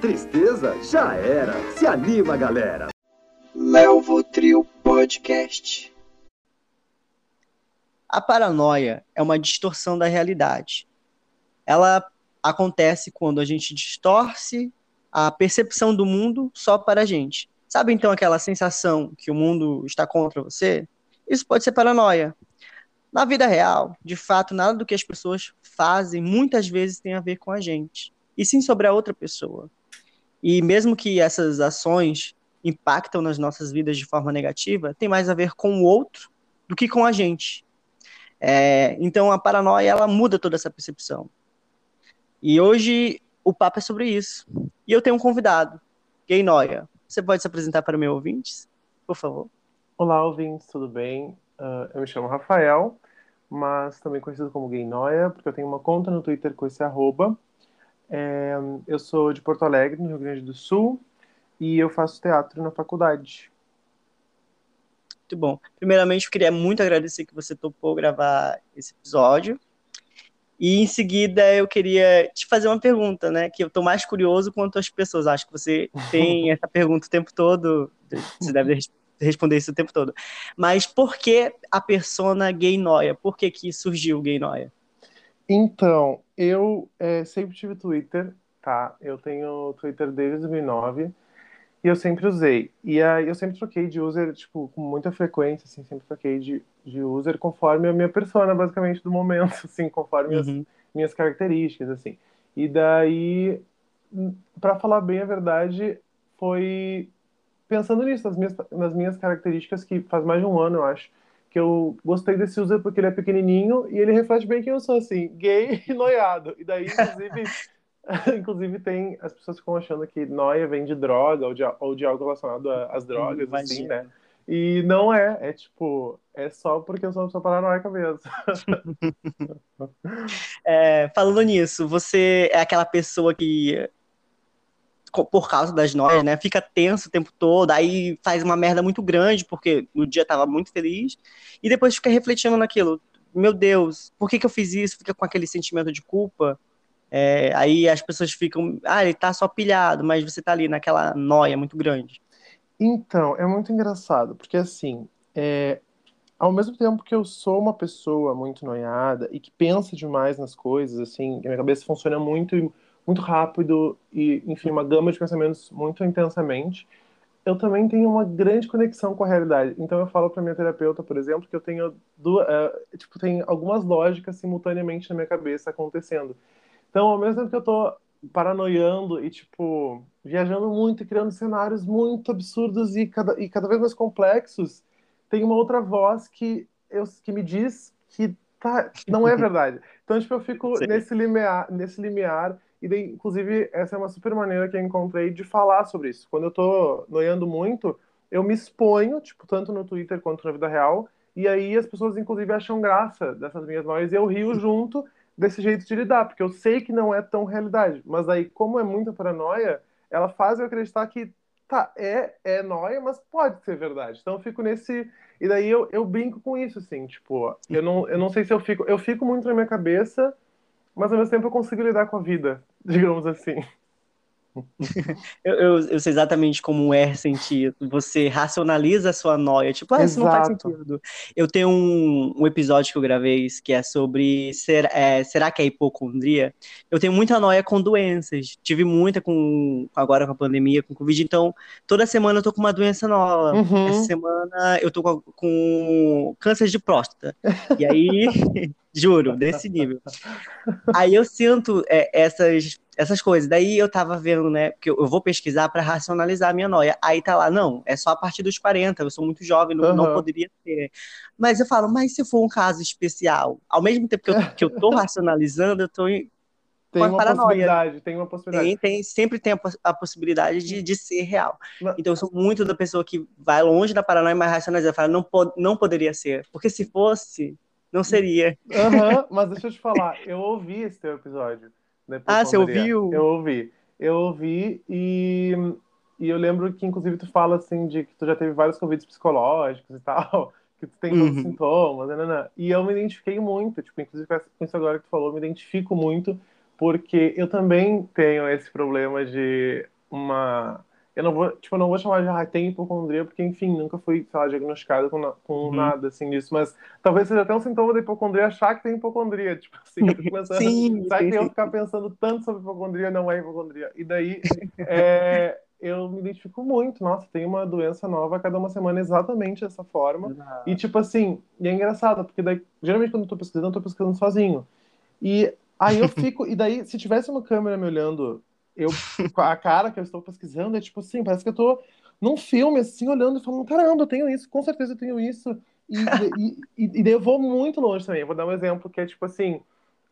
Tristeza já era. Se anima, galera. Melvo Trio Podcast. A paranoia é uma distorção da realidade. Ela acontece quando a gente distorce a percepção do mundo só para a gente. Sabe então aquela sensação que o mundo está contra você? Isso pode ser paranoia. Na vida real, de fato, nada do que as pessoas fazem muitas vezes tem a ver com a gente, e sim sobre a outra pessoa. E mesmo que essas ações impactam nas nossas vidas de forma negativa, tem mais a ver com o outro do que com a gente. É, então a paranoia ela muda toda essa percepção. E hoje o papo é sobre isso. E eu tenho um convidado, Gay Noia. Você pode se apresentar para meus ouvintes, por favor? Olá, ouvintes, tudo bem? Uh, eu me chamo Rafael, mas também conhecido como Gay Noia, porque eu tenho uma conta no Twitter com esse arroba. É, eu sou de Porto Alegre, no Rio Grande do Sul, e eu faço teatro na faculdade. Muito bom. Primeiramente, eu queria muito agradecer que você topou gravar esse episódio. E em seguida eu queria te fazer uma pergunta, né? Que eu tô mais curioso quanto as pessoas. Acho que você tem essa pergunta o tempo todo. Você deve responder isso o tempo todo. Mas por que a persona gay noia? Por que, que surgiu o gay noia? Então, eu é, sempre tive Twitter, tá? Eu tenho Twitter desde 2009 e eu sempre usei. E aí eu sempre troquei de user, tipo, com muita frequência, assim, sempre troquei de, de user conforme a minha persona, basicamente, do momento, assim, conforme uhum. as minhas características, assim. E daí, para falar bem a verdade, foi pensando nisso, nas minhas, nas minhas características, que faz mais de um ano, eu acho, que eu gostei desse user porque ele é pequenininho e ele reflete bem quem eu sou, assim, gay e noiado. E daí, inclusive, inclusive tem as pessoas ficam achando que noia vem de droga ou de, ou de algo relacionado às drogas, Imagina. assim, né? E não é, é tipo, é só porque eu sou uma pessoa paranoica mesmo. é, falando nisso, você é aquela pessoa que por causa das noias, né? Fica tenso o tempo todo, aí faz uma merda muito grande, porque no dia tava muito feliz, e depois fica refletindo naquilo. Meu Deus, por que, que eu fiz isso? Fica com aquele sentimento de culpa. É, aí as pessoas ficam, ah, ele tá só pilhado, mas você tá ali naquela noia muito grande. Então, é muito engraçado, porque assim, é, ao mesmo tempo que eu sou uma pessoa muito noiada e que pensa demais nas coisas, assim, minha cabeça funciona muito muito rápido e, enfim, uma gama de pensamentos muito intensamente, eu também tenho uma grande conexão com a realidade. Então eu falo para minha terapeuta, por exemplo, que eu tenho duas, uh, tipo, tem algumas lógicas simultaneamente na minha cabeça acontecendo. Então, ao mesmo tempo que eu tô paranoiando e tipo viajando muito e criando cenários muito absurdos e cada, e cada vez mais complexos, tem uma outra voz que eu que me diz que tá, não é verdade. Então, tipo, eu fico Sim. nesse limiar, nesse limiar e daí, inclusive, essa é uma super maneira que eu encontrei de falar sobre isso. Quando eu tô noiando muito, eu me exponho, tipo, tanto no Twitter quanto na vida real, e aí as pessoas, inclusive, acham graça dessas minhas noias e eu rio junto desse jeito de lidar, porque eu sei que não é tão realidade. Mas aí, como é muita paranoia, ela faz eu acreditar que, tá, é, é noia, mas pode ser verdade. Então eu fico nesse. E daí eu, eu brinco com isso, assim, tipo, eu não, eu não sei se eu fico. Eu fico muito na minha cabeça mas ao mesmo tempo eu consigo lidar com a vida, digamos assim. eu, eu, eu, sei exatamente como é sentir. Você racionaliza a sua noia. Tipo, ah, isso não faz sentido. Eu tenho um, um, episódio que eu gravei que é sobre ser, é, será que é hipocondria? Eu tenho muita noia com doenças. Tive muita com agora com a pandemia, com Covid. Então, toda semana eu tô com uma doença nova. Uhum. Essa semana eu tô com, com câncer de próstata. E aí, juro, desse nível. Aí eu sinto é, essas essas coisas. Daí eu tava vendo, né, porque eu vou pesquisar para racionalizar a minha noia. Aí tá lá, não, é só a partir dos 40, eu sou muito jovem, não, uhum. não poderia ter. Mas eu falo, mas se for um caso especial, ao mesmo tempo que eu, que eu tô racionalizando, eu tô tem uma paranoia. possibilidade, tem uma possibilidade. Tem, tem, sempre tem a, a possibilidade de, de ser real. Mas... Então eu sou muito da pessoa que vai longe da paranoia, mas racionaliza, fala, não, não poderia ser. Porque se fosse, não seria. Uhum, mas deixa eu te falar, eu ouvi esse teu episódio. Né, ah, você ouviu? Eu ouvi. Eu ouvi e, e eu lembro que, inclusive, tu fala assim de que tu já teve vários convites psicológicos e tal, que tu tem os sintomas, né, né, né, E eu me identifiquei muito, tipo, inclusive com isso agora que tu falou, eu me identifico muito, porque eu também tenho esse problema de uma eu não vou, tipo, não vou chamar de tem hipocondria, porque, enfim, nunca fui, sei lá, diagnosticado com, com uhum. nada, assim, disso, mas talvez seja até um sintoma da hipocondria achar que tem hipocondria, tipo assim, eu fico pensando, sim, sabe que eu ficar pensando tanto sobre hipocondria, não é hipocondria, e daí, é, eu me identifico muito, nossa, tem uma doença nova a cada uma semana exatamente dessa forma, e tipo assim, e é engraçado, porque daí, geralmente quando eu tô pesquisando, eu tô pesquisando sozinho, e aí eu fico, e daí, se tivesse uma câmera me olhando eu, a cara que eu estou pesquisando é tipo assim, parece que eu estou num filme, assim, olhando e falando, caramba, eu tenho isso, com certeza eu tenho isso. E, e, e, e daí eu vou muito longe também. Eu vou dar um exemplo que é tipo assim,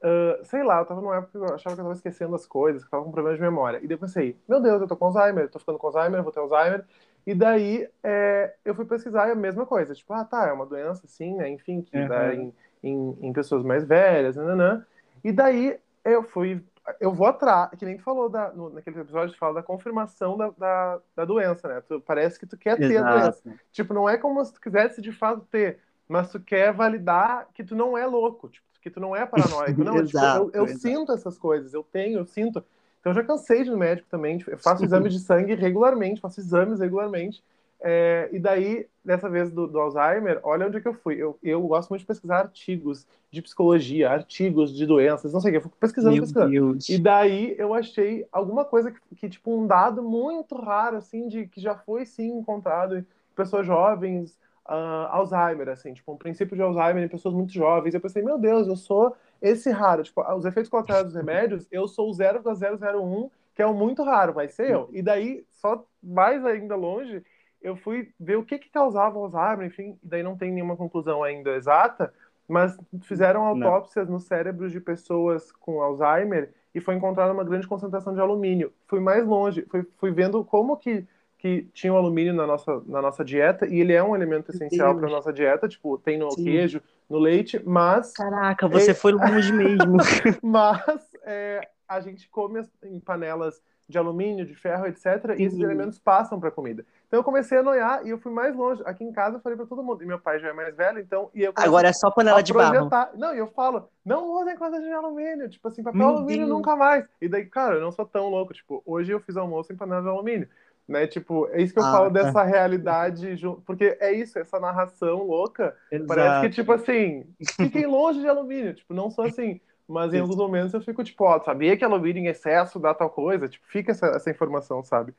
uh, sei lá, eu tava numa época que eu achava que eu tava esquecendo as coisas, que eu tava com problema de memória. E depois pensei, meu Deus, eu tô com Alzheimer, eu tô ficando com Alzheimer, vou ter Alzheimer. E daí é, eu fui pesquisar e a mesma coisa. Tipo, ah, tá, é uma doença, assim, né? Enfim, que uhum. dá em, em, em, pessoas mais velhas, nananã. E daí eu fui eu vou atrás, que nem falou da, no, naquele episódio, fala da confirmação da, da, da, doença, né? Tu, parece que tu quer ter Exato. a doença. Tipo, não é como se tu quisesse de fato ter, mas tu quer validar que tu não é louco, tipo, que tu não é paranoico. Não, exato, tipo, eu, eu sinto essas coisas, eu tenho, eu sinto. Então eu já cansei de ir no médico também, tipo, eu faço exame de sangue regularmente, faço exames regularmente. É, e daí, dessa vez do, do, Alzheimer, olha onde é que eu fui. Eu, eu gosto muito de pesquisar artigos de psicologia, artigos de doenças, não sei o que. Eu fico pesquisando, Meu pesquisando. Deus. E daí eu achei alguma coisa que, que, tipo, um dado muito raro, assim, de que já foi, sim, encontrado em pessoas jovens, uh, Alzheimer, assim, tipo, um princípio de Alzheimer em pessoas muito jovens. Eu pensei, meu Deus, eu sou esse raro. Tipo, os efeitos colaterais dos remédios, eu sou o 0,001, que é o muito raro, vai ser eu. E daí, só mais ainda longe eu fui ver o que, que causava Alzheimer, enfim, daí não tem nenhuma conclusão ainda exata, mas fizeram autópsias não. no cérebro de pessoas com Alzheimer e foi encontrada uma grande concentração de alumínio. Fui mais longe, fui, fui vendo como que, que tinha o alumínio na nossa, na nossa dieta, e ele é um elemento essencial para a nossa dieta, tipo, tem no Sim. queijo, no leite, mas... Caraca, você é... foi longe mesmo. mas é, a gente come em panelas de alumínio, de ferro, etc. E esses elementos passam para a comida. Então eu comecei a noiar e eu fui mais longe. Aqui em casa eu falei para todo mundo. E meu pai já é mais velho, então. E eu Agora é só panela de barro. Não, e eu falo, não usem coisa de alumínio. Tipo assim, papel meu alumínio Deus. nunca mais. E daí, cara, eu não sou tão louco. Tipo, hoje eu fiz almoço em panela de alumínio. Né? Tipo, é isso que eu ah, falo tá. dessa realidade, porque é isso, essa narração louca. Exato. Parece que, tipo assim, fiquem longe de alumínio. Tipo, não sou assim. Mas em alguns momentos eu fico tipo, ó, sabia que alumínio em excesso dá tal coisa? Tipo, fica essa, essa informação, sabe?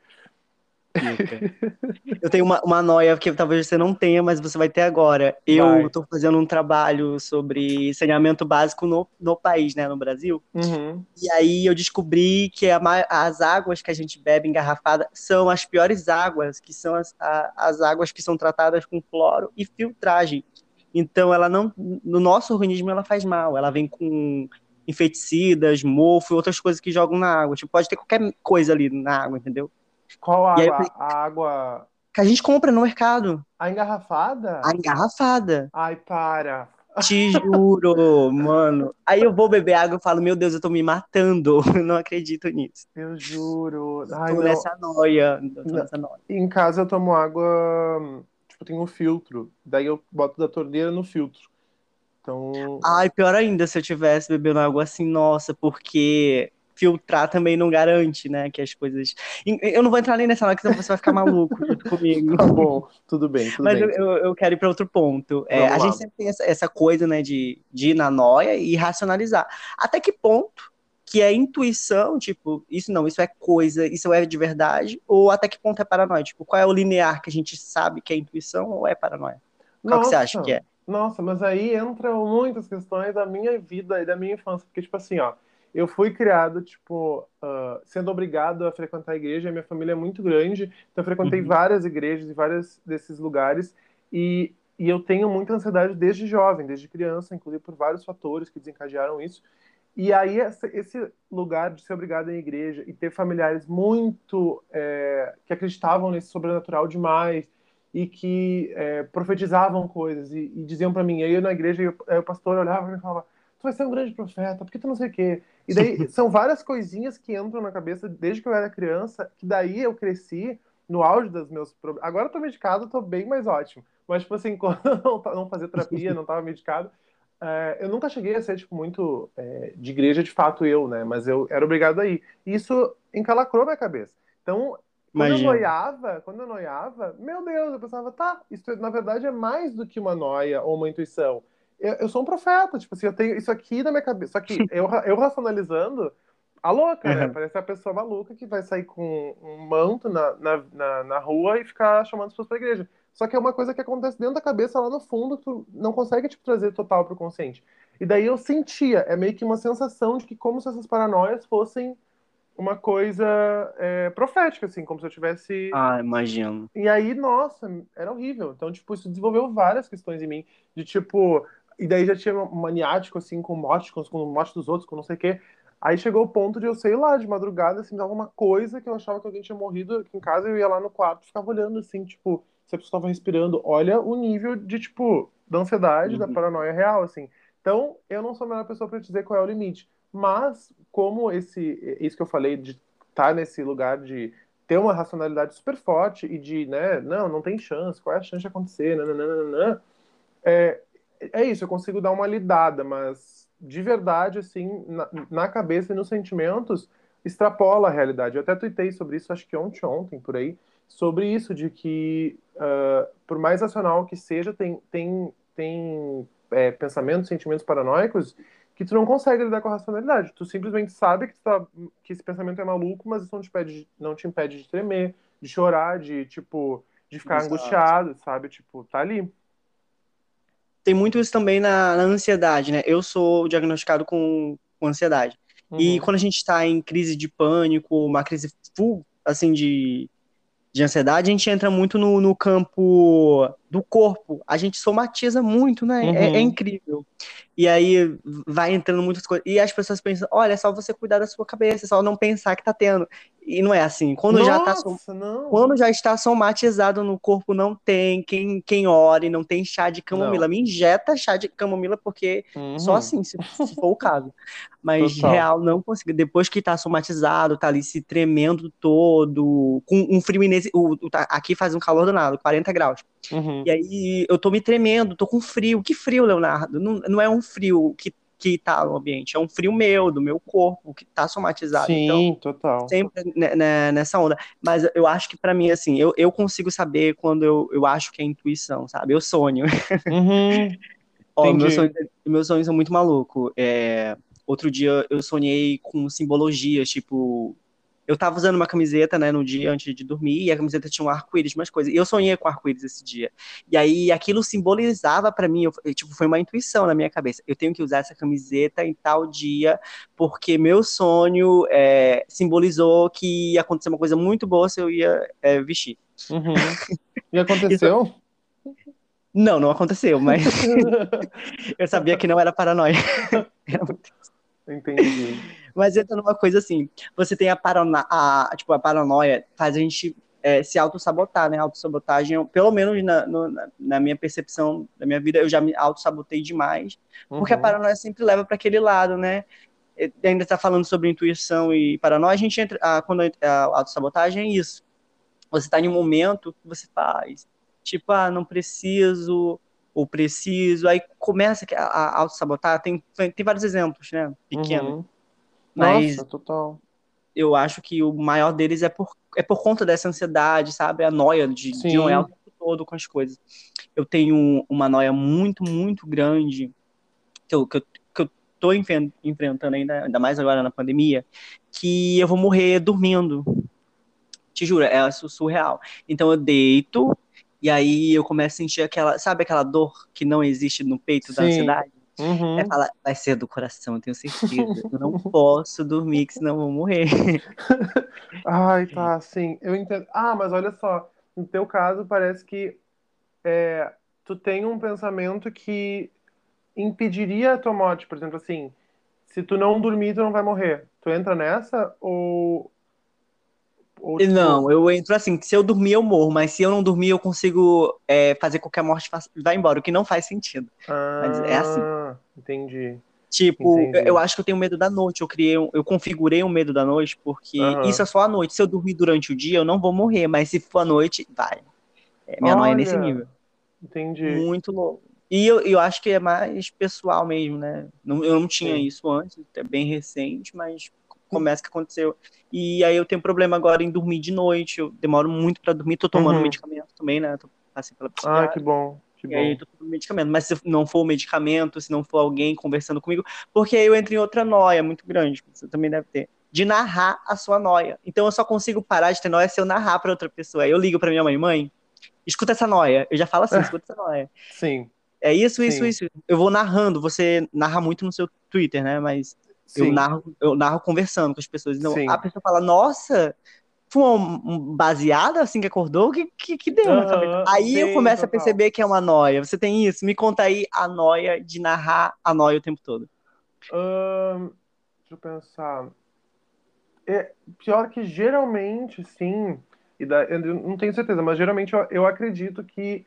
Eu tenho uma, uma noia que talvez você não tenha, mas você vai ter agora. Eu estou fazendo um trabalho sobre saneamento básico no, no país, né, no Brasil. Uhum. E aí eu descobri que a, as águas que a gente bebe engarrafada são as piores águas, que são as, a, as águas que são tratadas com cloro e filtragem. Então, ela não, no nosso organismo, ela faz mal. Ela vem com inseticidas, mofo e outras coisas que jogam na água. Tipo, pode ter qualquer coisa ali na água, entendeu? Qual água? Aí, a água. Que a gente compra no mercado. A engarrafada? A engarrafada. Ai, para. Te juro, mano. Aí eu vou beber água e falo, meu Deus, eu tô me matando. Eu não acredito nisso. Eu juro. Ai, tô nessa noia. Tô nessa noia. Em casa eu tomo água tipo, tem um filtro. Daí eu boto da torneira no filtro. Então. Ai, pior ainda se eu tivesse bebendo água assim, nossa, porque filtrar também não garante, né, que as coisas... Eu não vou entrar nem nessa hora, senão você vai ficar maluco junto comigo. Tá bom, tudo bem, tudo Mas bem. Eu, eu quero ir para outro ponto. É, a gente sempre tem essa, essa, coisa, né, de, de ir na noia e racionalizar. Até que ponto que é intuição, tipo, isso não, isso é coisa, isso é de verdade, ou até que ponto é paranoia? Tipo, qual é o linear que a gente sabe que é intuição ou é paranoia? Qual Nossa. que você acha que é? Nossa, mas aí entram muitas questões da minha vida e da minha infância, porque, tipo assim, ó, eu fui criado, tipo, uh, sendo obrigado a frequentar a igreja, a minha família é muito grande, então eu frequentei uhum. várias igrejas e vários desses lugares, e, e eu tenho muita ansiedade desde jovem, desde criança, inclusive por vários fatores que desencadearam isso, e aí, esse lugar de ser obrigado em igreja e ter familiares muito é, que acreditavam nesse sobrenatural demais e que é, profetizavam coisas e, e diziam para mim, eu ia na igreja o, o pastor olhava e me falava, tu vai ser um grande profeta, porque tu não sei o quê. E daí são várias coisinhas que entram na cabeça desde que eu era criança, que daí eu cresci no auge dos meus problemas. Agora eu tô medicado, tô bem mais ótimo. Mas, tipo assim, quando eu não fazia terapia, não tava medicado, é, eu nunca cheguei a ser, tipo, muito é, de igreja de fato eu, né? Mas eu era obrigado a ir. E isso encalacrou minha cabeça. Então, quando Imagina. eu noiava, quando eu noiava, meu Deus, eu pensava, tá, isso na verdade é mais do que uma noia ou uma intuição. Eu, eu sou um profeta, tipo assim, eu tenho isso aqui na minha cabeça. Só que eu, eu racionalizando, a louca, uhum. né? Parece a pessoa maluca que vai sair com um manto na, na, na, na rua e ficar chamando as pessoas pra igreja. Só que é uma coisa que acontece dentro da cabeça, lá no fundo, tu não consegue tipo, trazer total pro consciente. E daí eu sentia, é meio que uma sensação de que como se essas paranoias fossem uma coisa é, profética, assim, como se eu tivesse. Ah, imagino. E aí, nossa, era horrível. Então, tipo, isso desenvolveu várias questões em mim, de tipo. E daí já tinha um maniático, assim, com morte, com, com morte dos outros, com não sei o quê. Aí chegou o ponto de eu, sei lá, de madrugada, assim, dava uma coisa que eu achava que alguém tinha morrido aqui em casa, eu ia lá no quarto ficava olhando, assim, tipo, se a pessoa estava respirando. Olha o nível de, tipo, da ansiedade, uhum. da paranoia real, assim. Então, eu não sou a melhor pessoa para dizer qual é o limite. Mas, como esse, isso que eu falei, de estar tá nesse lugar de ter uma racionalidade super forte e de, né, não, não tem chance, qual é a chance de acontecer, nananana, é, é isso, eu consigo dar uma lidada, mas de verdade, assim, na, na cabeça e nos sentimentos, extrapola a realidade. Eu até tuitei sobre isso, acho que ontem, ontem, por aí, sobre isso, de que, uh, por mais racional que seja, tem, tem, tem é, pensamentos, sentimentos paranoicos que tu não consegue lidar com a racionalidade. Tu simplesmente sabe que, tá, que esse pensamento é maluco, mas isso não te, impede, não te impede de tremer, de chorar, de, tipo, de ficar Exato. angustiado, sabe? Tipo, tá ali. Tem muito isso também na, na ansiedade, né? Eu sou diagnosticado com, com ansiedade. Uhum. E quando a gente está em crise de pânico, uma crise full, assim, de de ansiedade, a gente entra muito no, no campo do corpo. A gente somatiza muito, né? Uhum. É, é, uhum. incrível. E aí vai entrando muitas coisas. E as pessoas pensam: olha, é só você cuidar da sua cabeça, é só não pensar que tá tendo. E não é assim. Quando, Nossa, já, tá som... Quando já está somatizado no corpo, não tem quem, quem ore, não tem chá de camomila. Não. Me injeta chá de camomila, porque uhum. só assim, se, se, for o caso. Mas Total. real, não consigo. Depois que está somatizado, tá ali se tremendo todo, com um frio o, tá, Aqui faz um calor danado, 40 graus. Uhum. E aí eu tô me tremendo, tô com frio. Que frio, Leonardo? Não, não é um frio que que tá no ambiente, é um frio meu, do meu corpo, que tá somatizado. Sim, então, total. Sempre nessa onda. Mas eu acho que para mim, assim, eu, eu consigo saber quando eu, eu acho que é intuição, sabe? Eu sonho. Uhum. Ó, meus, sonhos, meus sonhos são muito malucos. É, outro dia eu sonhei com simbologias, tipo, eu tava usando uma camiseta, né, no dia antes de dormir, e a camiseta tinha um arco-íris, umas coisas. E eu sonhei com arco-íris esse dia. E aí aquilo simbolizava para mim, eu, tipo, foi uma intuição na minha cabeça. Eu tenho que usar essa camiseta em tal dia, porque meu sonho é, simbolizou que ia acontecer uma coisa muito boa se eu ia é, vestir. Uhum. E aconteceu? Isso... Não, não aconteceu, mas eu sabia que não era paranoia. Entendi. Mas entra numa coisa assim, você tem a, paranoia, a, tipo, a paranoia, faz a gente é, se auto-sabotar, né? Autossabotagem, pelo menos na, no, na, minha percepção da minha vida, eu já me auto-sabotei demais, porque uhum. a paranoia sempre leva para aquele lado, né? E ainda está falando sobre intuição e paranoia, a gente entra, a, quando a autossabotagem é isso. Você está em um momento que você faz, tipo, ah, não preciso, ou preciso, aí começa a, a auto-sabotar, tem, tem vários exemplos, né? Pequenos. Uhum. Mas Nossa, total. Eu acho que o maior deles é por, é por conta dessa ansiedade, sabe? A noia de, de noiar o tempo todo com as coisas. Eu tenho uma noia muito, muito grande que eu, que eu, que eu tô enfrentando ainda, ainda mais agora na pandemia, que eu vou morrer dormindo. Te juro, é surreal. Então eu deito, e aí eu começo a sentir aquela, sabe aquela dor que não existe no peito Sim. da ansiedade? Uhum. Vai ser do coração, eu tenho certeza. eu não posso dormir, que senão eu vou morrer. Ai, tá, sim. Eu entendo. Ah, mas olha só, no teu caso parece que é, tu tem um pensamento que impediria a tua morte, por exemplo, assim, se tu não dormir, tu não vai morrer. Tu entra nessa ou ou, tipo... Não, eu entro assim, se eu dormir eu morro, mas se eu não dormir eu consigo é, fazer qualquer morte vai embora, o que não faz sentido. Ah, mas é assim. Entendi. Tipo, entendi. eu acho que eu tenho medo da noite, eu criei, eu configurei um medo da noite, porque uhum. isso é só à noite. Se eu dormir durante o dia, eu não vou morrer, mas se for à noite, vai. É, minha Olha, noia é nesse nível. Entendi. Muito louco. E eu, eu acho que é mais pessoal mesmo, né? Eu não tinha Sim. isso antes, é bem recente, mas começa que aconteceu. E aí eu tenho problema agora em dormir de noite, eu demoro muito para dormir, tô tomando uhum. medicamento também, né? Tô pela. Ah, que bom. Que e bom. aí eu tô tomando medicamento. Mas se não for o medicamento, se não for alguém conversando comigo, porque aí eu entro em outra noia muito grande, você também deve ter, de narrar a sua noia. Então eu só consigo parar de ter noia se eu narrar para outra pessoa. Aí eu ligo para minha mãe, mãe, escuta essa noia. Eu já falo assim, escuta essa noia. Sim. É isso, isso, Sim. isso. Eu vou narrando. Você narra muito no seu Twitter, né? Mas eu narro, eu narro conversando com as pessoas. Então, Sim. a pessoa fala, nossa, foi um baseado assim que acordou? O que, que, que deu na cabeça? Aí eu começo total. a perceber que é uma noia. Você tem isso? Me conta aí a noia de narrar a noia o tempo todo. deixa eu pensar. É, pior que geralmente, sim, e da, eu não tenho certeza, mas geralmente eu, eu acredito que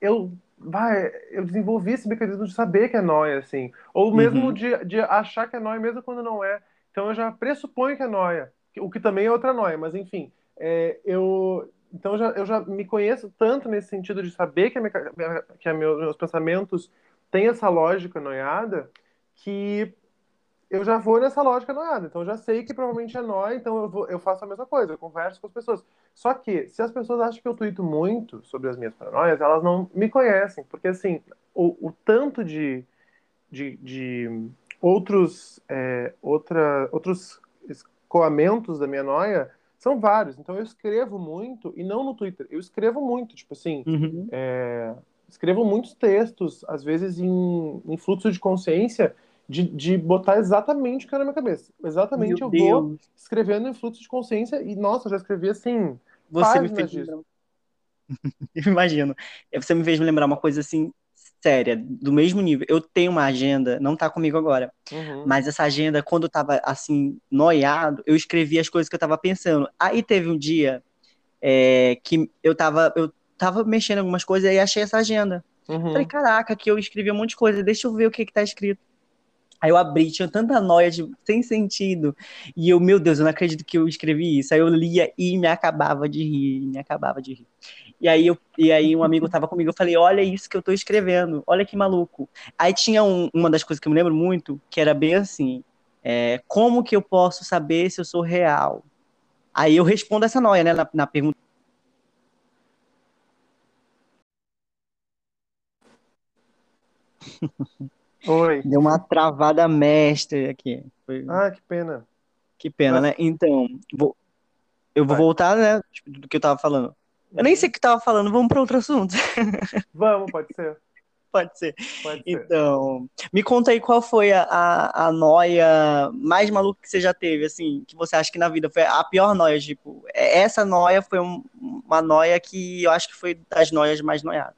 eu vai, eu desenvolvi esse mecanismo de saber que é nóia, assim. Ou mesmo uhum. de, de achar que é nóia, mesmo quando não é. Então eu já pressuponho que é nóia, o que também é outra nóia, mas enfim. É, eu, então já, eu já me conheço tanto nesse sentido de saber que, a minha, que a meu, meus pensamentos têm essa lógica noiada, que eu já vou nessa lógica noiada. Então eu já sei que provavelmente é nóia, então eu, vou, eu faço a mesma coisa, eu converso com as pessoas. Só que, se as pessoas acham que eu tuito muito sobre as minhas paranoias, elas não me conhecem. Porque, assim, o, o tanto de, de, de outros, é, outra, outros escoamentos da minha noia são vários. Então, eu escrevo muito, e não no Twitter, eu escrevo muito. Tipo assim, uhum. é, escrevo muitos textos, às vezes em, em fluxo de consciência, de, de botar exatamente o que era na minha cabeça. Exatamente, Meu eu Deus. vou escrevendo em fluxo de consciência e, nossa, já escrevi assim. Você me fez disso. eu imagino. Você me fez me lembrar uma coisa assim séria, do mesmo nível. Eu tenho uma agenda, não tá comigo agora, uhum. mas essa agenda, quando eu tava assim, noiado, eu escrevi as coisas que eu tava pensando. Aí teve um dia é, que eu tava, eu tava mexendo em algumas coisas e achei essa agenda. Uhum. Falei, caraca, que eu escrevi um monte de coisa, deixa eu ver o que que tá escrito. Aí eu abri, tinha tanta noia de sem sentido. E eu, meu Deus, eu não acredito que eu escrevi isso. Aí eu lia e me acabava de rir, me acabava de rir. E aí, eu, e aí um amigo tava comigo, eu falei, olha isso que eu tô escrevendo, olha que maluco. Aí tinha um, uma das coisas que eu me lembro muito, que era bem assim, é, como que eu posso saber se eu sou real? Aí eu respondo essa noia, né, na, na pergunta. Oi. Deu uma travada mestre aqui. Foi... Ah, que pena. Que pena, Mas... né? Então, vou... eu vou Vai. voltar, né, tipo, do que eu tava falando. Eu nem sei o que tava falando, vamos para outro assunto. Vamos, pode ser. Pode ser. Pode ser. Então, me conta aí qual foi a, a, a noia mais maluca que você já teve, assim, que você acha que na vida foi a pior noia, tipo, é, essa noia foi um, uma noia que eu acho que foi das noias mais noiadas.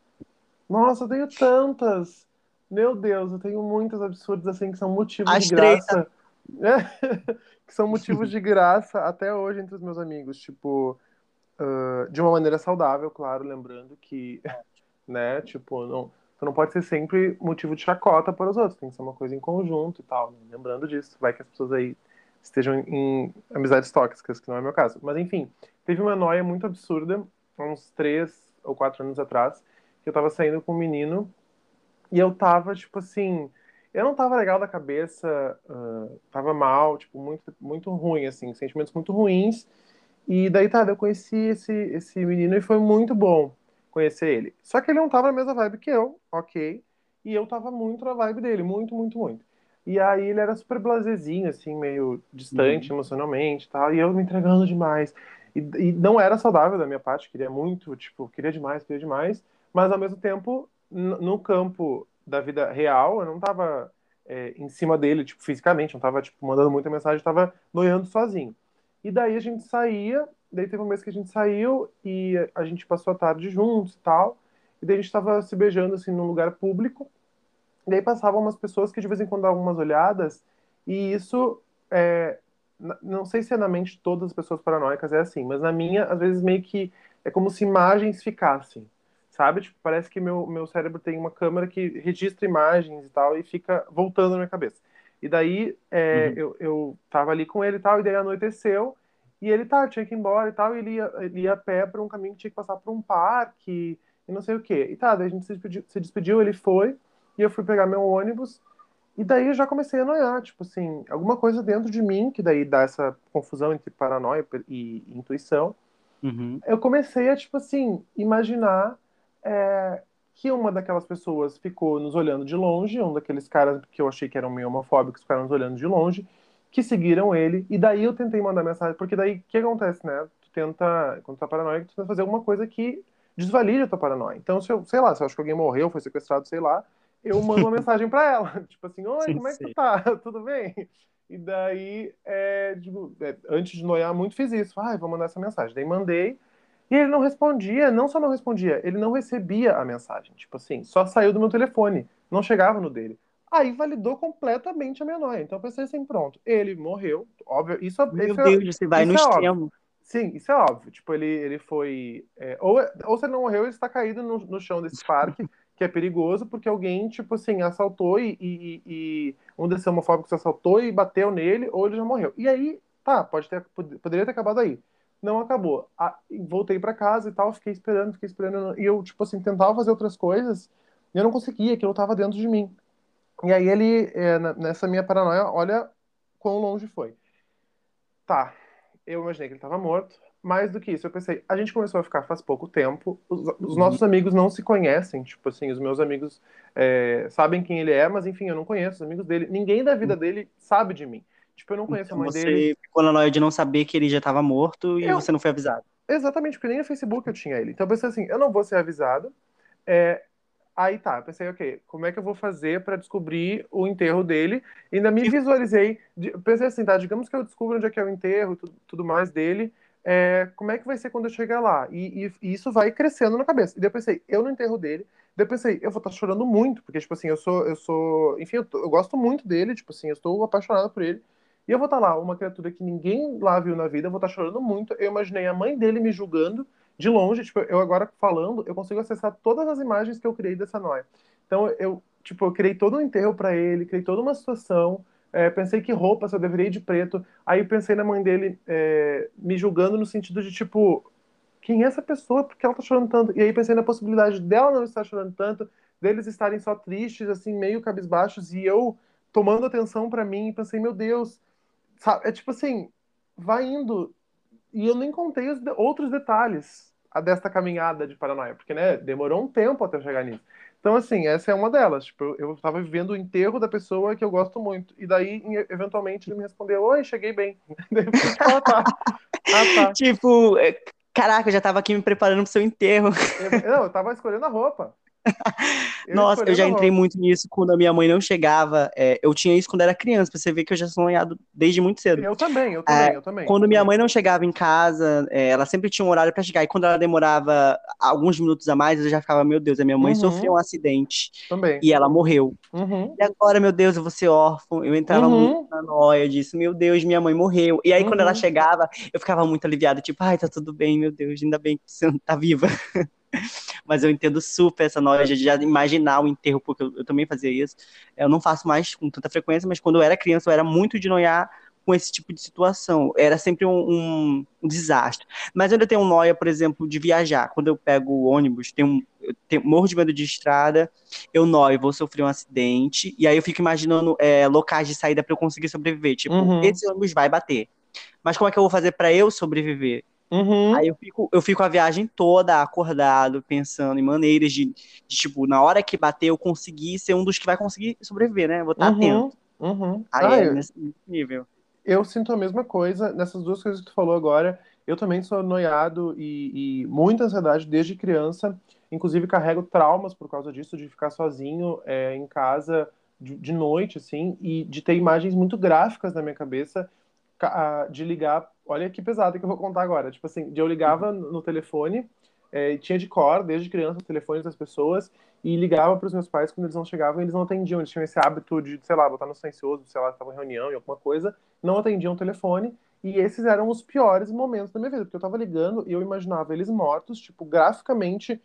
Nossa, eu tenho tantas. Meu Deus, eu tenho muitas absurdas assim que são motivos As de graça. É, que são motivos de graça até hoje entre os meus amigos. Tipo, uh, de uma maneira saudável, claro, lembrando que, né, tipo, não, tu não pode ser sempre motivo de chacota para os outros, tem que ser uma coisa em conjunto e tal. Né? Lembrando disso, vai que as pessoas aí estejam em amizades tóxicas, que não é meu caso. Mas enfim, teve uma noia muito absurda, há uns três ou quatro anos atrás, que eu tava saindo com um menino e eu tava, tipo assim, eu não tava legal da cabeça, uh, tava mal, tipo, muito, muito ruim, assim, sentimentos muito ruins. E daí, tá, eu conheci esse, esse menino e foi muito bom conhecer ele. Só que ele não tava na mesma vibe que eu, ok. E eu tava muito na vibe dele, muito, muito, muito. E aí ele era super blazezinho, assim, meio distante uhum. emocionalmente e tal. E eu me entregando demais. E, e, não era saudável da minha parte, queria muito, tipo, queria demais, queria demais. Mas ao mesmo tempo no campo da vida real, eu não tava é, em cima dele, tipo, fisicamente, não tava, tipo, mandando muita mensagem, tava noiando sozinho. E daí a gente saía, daí teve um mês que a gente saiu e a gente passou a tarde juntos e tal, e daí a gente tava se beijando, assim, num lugar público, e daí passavam umas pessoas que de vez em quando davam umas olhadas, e isso, é, não sei se é na mente de todas as pessoas paranoicas é assim, mas na minha, às vezes meio que é como se imagens ficassem sabe? Tipo, parece que meu, meu cérebro tem uma câmera que registra imagens e tal e fica voltando na minha cabeça. E daí é, uhum. eu, eu tava ali com ele e tal, e daí anoiteceu, e ele tá, tinha que ir embora e tal, e ele ia, ele ia a pé para um caminho que tinha que passar por um parque, e não sei o quê. E tá, daí a gente se despediu, se despediu, ele foi, e eu fui pegar meu ônibus, e daí eu já comecei a noiar, tipo assim, alguma coisa dentro de mim, que daí dá essa confusão entre paranoia e intuição. Uhum. Eu comecei a, tipo assim, imaginar é, que uma daquelas pessoas ficou nos olhando de longe, um daqueles caras que eu achei que eram meio homofóbicos, ficaram nos olhando de longe, que seguiram ele, e daí eu tentei mandar mensagem, porque daí o que acontece, né? Tu tenta, quando tu tá paranoico, tu tenta fazer alguma coisa que desvalide a tua paranoia. Então, se eu, sei lá, se eu acho que alguém morreu, foi sequestrado, sei lá, eu mando uma mensagem para ela, tipo assim, oi, sim, como é que sim. tu tá? Tudo bem? E daí, é, digo, é, antes de noiar muito, fiz isso. Ai, vou mandar essa mensagem. Daí mandei, e ele não respondia, não só não respondia, ele não recebia a mensagem. Tipo assim, só saiu do meu telefone, não chegava no dele. Aí validou completamente a minha noia. Então eu pensei assim, pronto, ele morreu, óbvio. Isso, Meu isso Deus, é, você vai no é extremo. Óbvio. Sim, isso é óbvio. Tipo, ele, ele foi. É, ou, ou se ele não morreu, ele está caído no, no chão desse parque, que é perigoso, porque alguém, tipo assim, assaltou e, e, e um desses homofóbicos assaltou e bateu nele, ou ele já morreu. E aí, tá, pode ter, poderia ter acabado aí. Não acabou. Ah, voltei para casa e tal, fiquei esperando, fiquei esperando. E eu, tipo assim, tentava fazer outras coisas e eu não conseguia, aquilo tava dentro de mim. E aí ele, é, nessa minha paranoia, olha quão longe foi. Tá, eu imaginei que ele estava morto. Mais do que isso, eu pensei, a gente começou a ficar faz pouco tempo, os, os nossos uhum. amigos não se conhecem, tipo assim, os meus amigos é, sabem quem ele é, mas enfim, eu não conheço os amigos dele, ninguém da vida uhum. dele sabe de mim. Tipo, eu não conheço então, a mãe você dele. Você ficou na noia de não saber que ele já estava morto e eu... você não foi avisado. Exatamente, porque nem no Facebook eu tinha ele. Então eu pensei assim, eu não vou ser avisado, é, Aí tá, eu pensei, ok, como é que eu vou fazer para descobrir o enterro dele? E ainda me visualizei, pensei assim, tá, digamos que eu descubro onde é que é o enterro, tudo, tudo mais dele, é, como é que vai ser quando eu chegar lá? E, e, e, isso vai crescendo na cabeça. E daí eu pensei, eu no enterro dele, daí eu pensei, eu vou estar tá chorando muito, porque, tipo assim, eu sou, eu sou, enfim, eu, tô, eu gosto muito dele, tipo assim, eu estou apaixonado por ele. E eu vou estar tá lá, uma criatura que ninguém lá viu na vida, eu vou estar tá chorando muito. Eu imaginei a mãe dele me julgando, de longe, tipo, eu agora falando, eu consigo acessar todas as imagens que eu criei dessa noia. Então, eu, tipo, eu criei todo um enterro para ele, criei toda uma situação, é, pensei que roupa se eu deveria ir de preto. Aí pensei na mãe dele é, me julgando no sentido de, tipo, quem é essa pessoa? Por que ela tá chorando tanto? E aí pensei na possibilidade dela não estar chorando tanto, deles estarem só tristes, assim, meio cabisbaixos, e eu tomando atenção para mim, pensei, meu Deus, sabe? É tipo assim, vai indo e eu nem contei os de outros detalhes desta caminhada de paranoia, porque né, demorou um tempo até chegar nisso. Então, assim, essa é uma delas. Tipo, eu estava vivendo o enterro da pessoa que eu gosto muito. E daí, eventualmente, ele me respondeu: Oi, cheguei bem. ah, tá. Ah, tá. tipo, é, caraca, eu já estava aqui me preparando para o seu enterro. Eu, não, eu estava escolhendo a roupa. Eu Nossa, eu já entrei muito nisso quando a minha mãe não chegava. É, eu tinha isso quando era criança, pra você ver que eu já sou sonhado desde muito cedo. Eu também, eu também, é, eu também. Quando minha mãe não chegava em casa, é, ela sempre tinha um horário para chegar. E quando ela demorava alguns minutos a mais, eu já ficava, meu Deus, a minha mãe uhum. sofreu um acidente. Também. E ela morreu. Uhum. E agora, meu Deus, eu vou ser órfão. Eu entrava uhum. muito na noia disso, meu Deus, minha mãe morreu. E aí, quando ela uhum. chegava, eu ficava muito aliviada, tipo, ai, tá tudo bem, meu Deus, ainda bem que você tá viva. mas eu entendo super essa noia de já imaginar o enterro, porque eu, eu, também fazia isso. Eu não faço mais com tanta frequência, mas quando eu era criança, eu era muito de noiar com esse tipo de situação. Era sempre um, um, um desastre. Mas eu ainda tenho noia, por exemplo, de viajar. Quando eu pego o ônibus, tenho, um, eu tenho, morro de medo de estrada, eu noio, vou sofrer um acidente, e aí eu fico imaginando é, locais de saída para eu conseguir sobreviver. Tipo, uhum. esse ônibus vai bater. Mas como é que eu vou fazer para eu sobreviver? Uhum. Aí eu fico, eu fico a viagem toda acordado, pensando em maneiras de, de, tipo, na hora que bater, eu conseguir ser um dos que vai conseguir sobreviver, né? Vou estar uhum. atento. Uhum. Aí ah, é eu, nesse nível. Eu sinto a mesma coisa nessas duas coisas que tu falou agora. Eu também sou noiado e, e muita ansiedade desde criança. Inclusive, carrego traumas por causa disso, de ficar sozinho é, em casa de, de noite, assim, e de ter imagens muito gráficas na minha cabeça de ligar. Olha que pesado que eu vou contar agora. Tipo assim, eu ligava no telefone, é, tinha de cor, desde criança, os telefones das pessoas, e ligava para os meus pais quando eles não chegavam, eles não atendiam. Eles tinham esse hábito de, sei lá, botar no silencioso, sei lá, estavam em reunião e alguma coisa, não atendiam o telefone. E esses eram os piores momentos da minha vida, porque eu tava ligando e eu imaginava eles mortos, tipo, graficamente,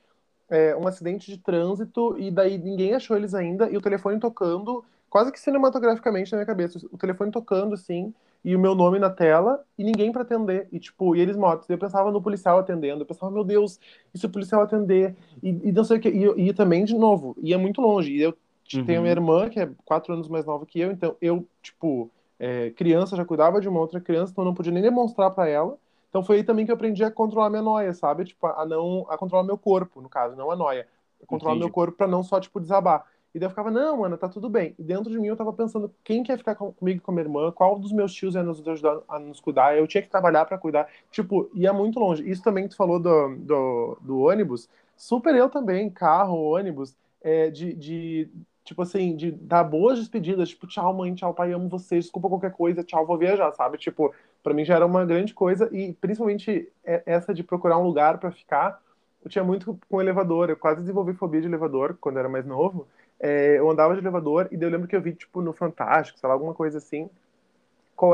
é, um acidente de trânsito, e daí ninguém achou eles ainda, e o telefone tocando, quase que cinematograficamente na minha cabeça, o telefone tocando, assim, e o meu nome na tela e ninguém para atender. E tipo, e eles mortos. Eu pensava no policial atendendo. Eu pensava, meu Deus, e se o policial atender? E, e não sei o que. E, e também, de novo, ia muito longe. E eu uhum. tenho minha irmã, que é quatro anos mais nova que eu, então eu, tipo, é, criança já cuidava de uma outra criança, então eu não podia nem demonstrar para ela. Então foi aí também que eu aprendi a controlar minha noia, sabe? Tipo, a não a controlar meu corpo, no caso, não a noia. A controlar Entendi. meu corpo para não só tipo desabar. E daí eu ficava, não, mano, tá tudo bem. E dentro de mim eu tava pensando, quem quer ficar comigo com a minha irmã? Qual dos meus tios ia nos ajudar a nos cuidar? Eu tinha que trabalhar para cuidar. Tipo, ia muito longe. Isso também que tu falou do, do, do ônibus, super eu também, carro, ônibus, é, de, de, tipo assim, de dar boas despedidas, tipo, tchau mãe, tchau pai, amo vocês, desculpa qualquer coisa, tchau, vou viajar, sabe? Tipo, para mim já era uma grande coisa e principalmente essa de procurar um lugar para ficar, eu tinha muito com elevador, eu quase desenvolvi fobia de elevador quando era mais novo. É, eu andava de elevador e daí eu lembro que eu vi, tipo, no Fantástico, sei lá, alguma coisa assim,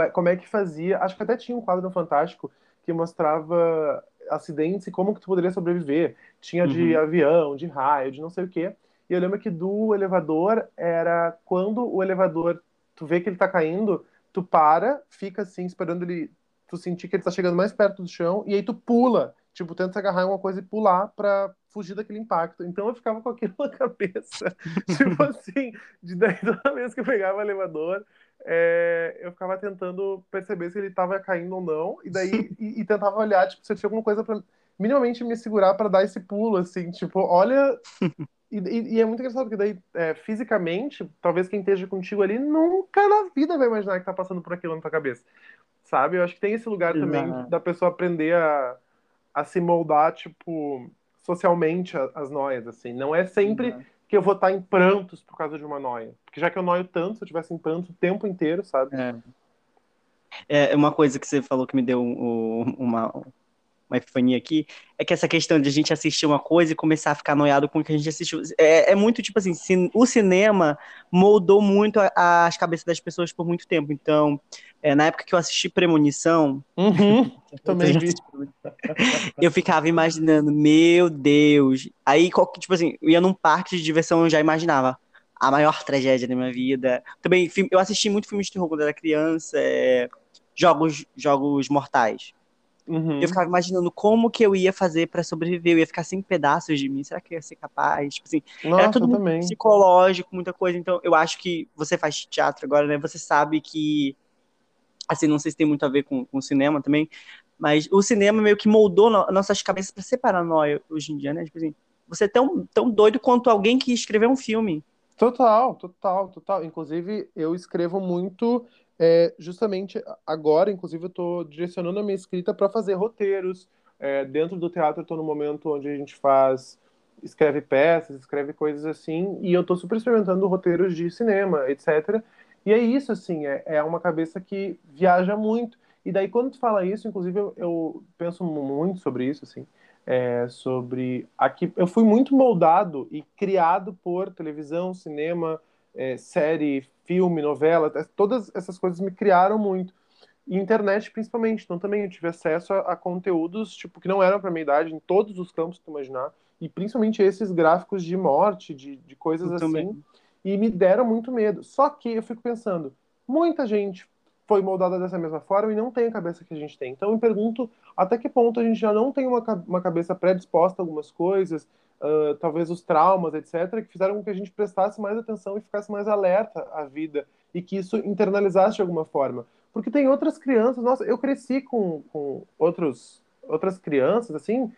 é, como é que fazia, acho que até tinha um quadro no Fantástico que mostrava acidentes e como que tu poderia sobreviver. Tinha de uhum. avião, de raio, de não sei o quê. E eu lembro que do elevador era quando o elevador, tu vê que ele tá caindo, tu para, fica assim, esperando ele, tu sentir que ele tá chegando mais perto do chão, e aí tu pula, tipo, tenta se agarrar em alguma coisa e pular pra fugir daquele impacto. Então eu ficava com aquilo na cabeça. tipo assim, de daí toda vez que eu pegava o elevador, é, eu ficava tentando perceber se ele tava caindo ou não, e daí e, e tentava olhar, tipo, se eu tinha alguma coisa para minimamente me segurar para dar esse pulo, assim, tipo, olha e, e, e, é muito engraçado, porque daí, é, fisicamente, talvez quem esteja contigo ali nunca na vida vai imaginar que tá passando por aquilo na tua cabeça. Sabe? Eu acho que tem esse lugar Exato. também da pessoa aprender a, a se moldar, tipo, socialmente as noias, assim. Não é sempre Exato. que eu vou estar em prantos por causa de uma noia. Porque já que eu noio tanto, se eu tivesse em pranto o tempo inteiro, sabe? É. É uma coisa que você falou que me deu um, uma, uma epifania aqui, é que essa questão de a gente assistir uma coisa e começar a ficar noiado com o que a gente assistiu. É, é muito tipo assim, o cinema moldou muito a, as cabeças das pessoas por muito tempo. Então, é, na época que eu assisti Premonição, uhum, também vi. eu ficava imaginando, meu Deus. Aí, tipo assim, eu ia num parque de diversão, eu já imaginava a maior tragédia da minha vida. Também, eu assisti muito filme de terror quando era criança, é, jogos, jogos mortais. Uhum. Eu ficava imaginando como que eu ia fazer para sobreviver. Eu ia ficar sem pedaços de mim. Será que eu ia ser capaz? Tipo assim, Nossa, era tudo muito psicológico, muita coisa. Então, eu acho que você faz teatro agora, né? Você sabe que. Assim, não sei se tem muito a ver com, com o cinema também, mas o cinema meio que moldou no, nossas cabeças para ser paranoia hoje em dia, né? Tipo assim, você é tão, tão doido quanto alguém que escreveu um filme. Total, total, total. Inclusive, eu escrevo muito é, justamente agora, inclusive, eu estou direcionando a minha escrita para fazer roteiros. É, dentro do teatro, estou no momento onde a gente faz, escreve peças, escreve coisas assim, e eu estou super experimentando roteiros de cinema, etc. E é isso, assim, é, é uma cabeça que viaja muito. E daí, quando tu fala isso, inclusive, eu, eu penso muito sobre isso, assim, é, sobre aqui. Eu fui muito moldado e criado por televisão, cinema, é, série, filme, novela, todas essas coisas me criaram muito. E internet, principalmente. Então, também eu tive acesso a, a conteúdos tipo que não eram para minha idade, em todos os campos que tu imaginar. E principalmente esses gráficos de morte, de, de coisas eu assim. Também. E me deram muito medo. Só que eu fico pensando, muita gente foi moldada dessa mesma forma e não tem a cabeça que a gente tem. Então, eu me pergunto até que ponto a gente já não tem uma, uma cabeça predisposta a algumas coisas, uh, talvez os traumas, etc., que fizeram com que a gente prestasse mais atenção e ficasse mais alerta à vida e que isso internalizasse de alguma forma. Porque tem outras crianças, nossa, eu cresci com, com outros, outras crianças, assim,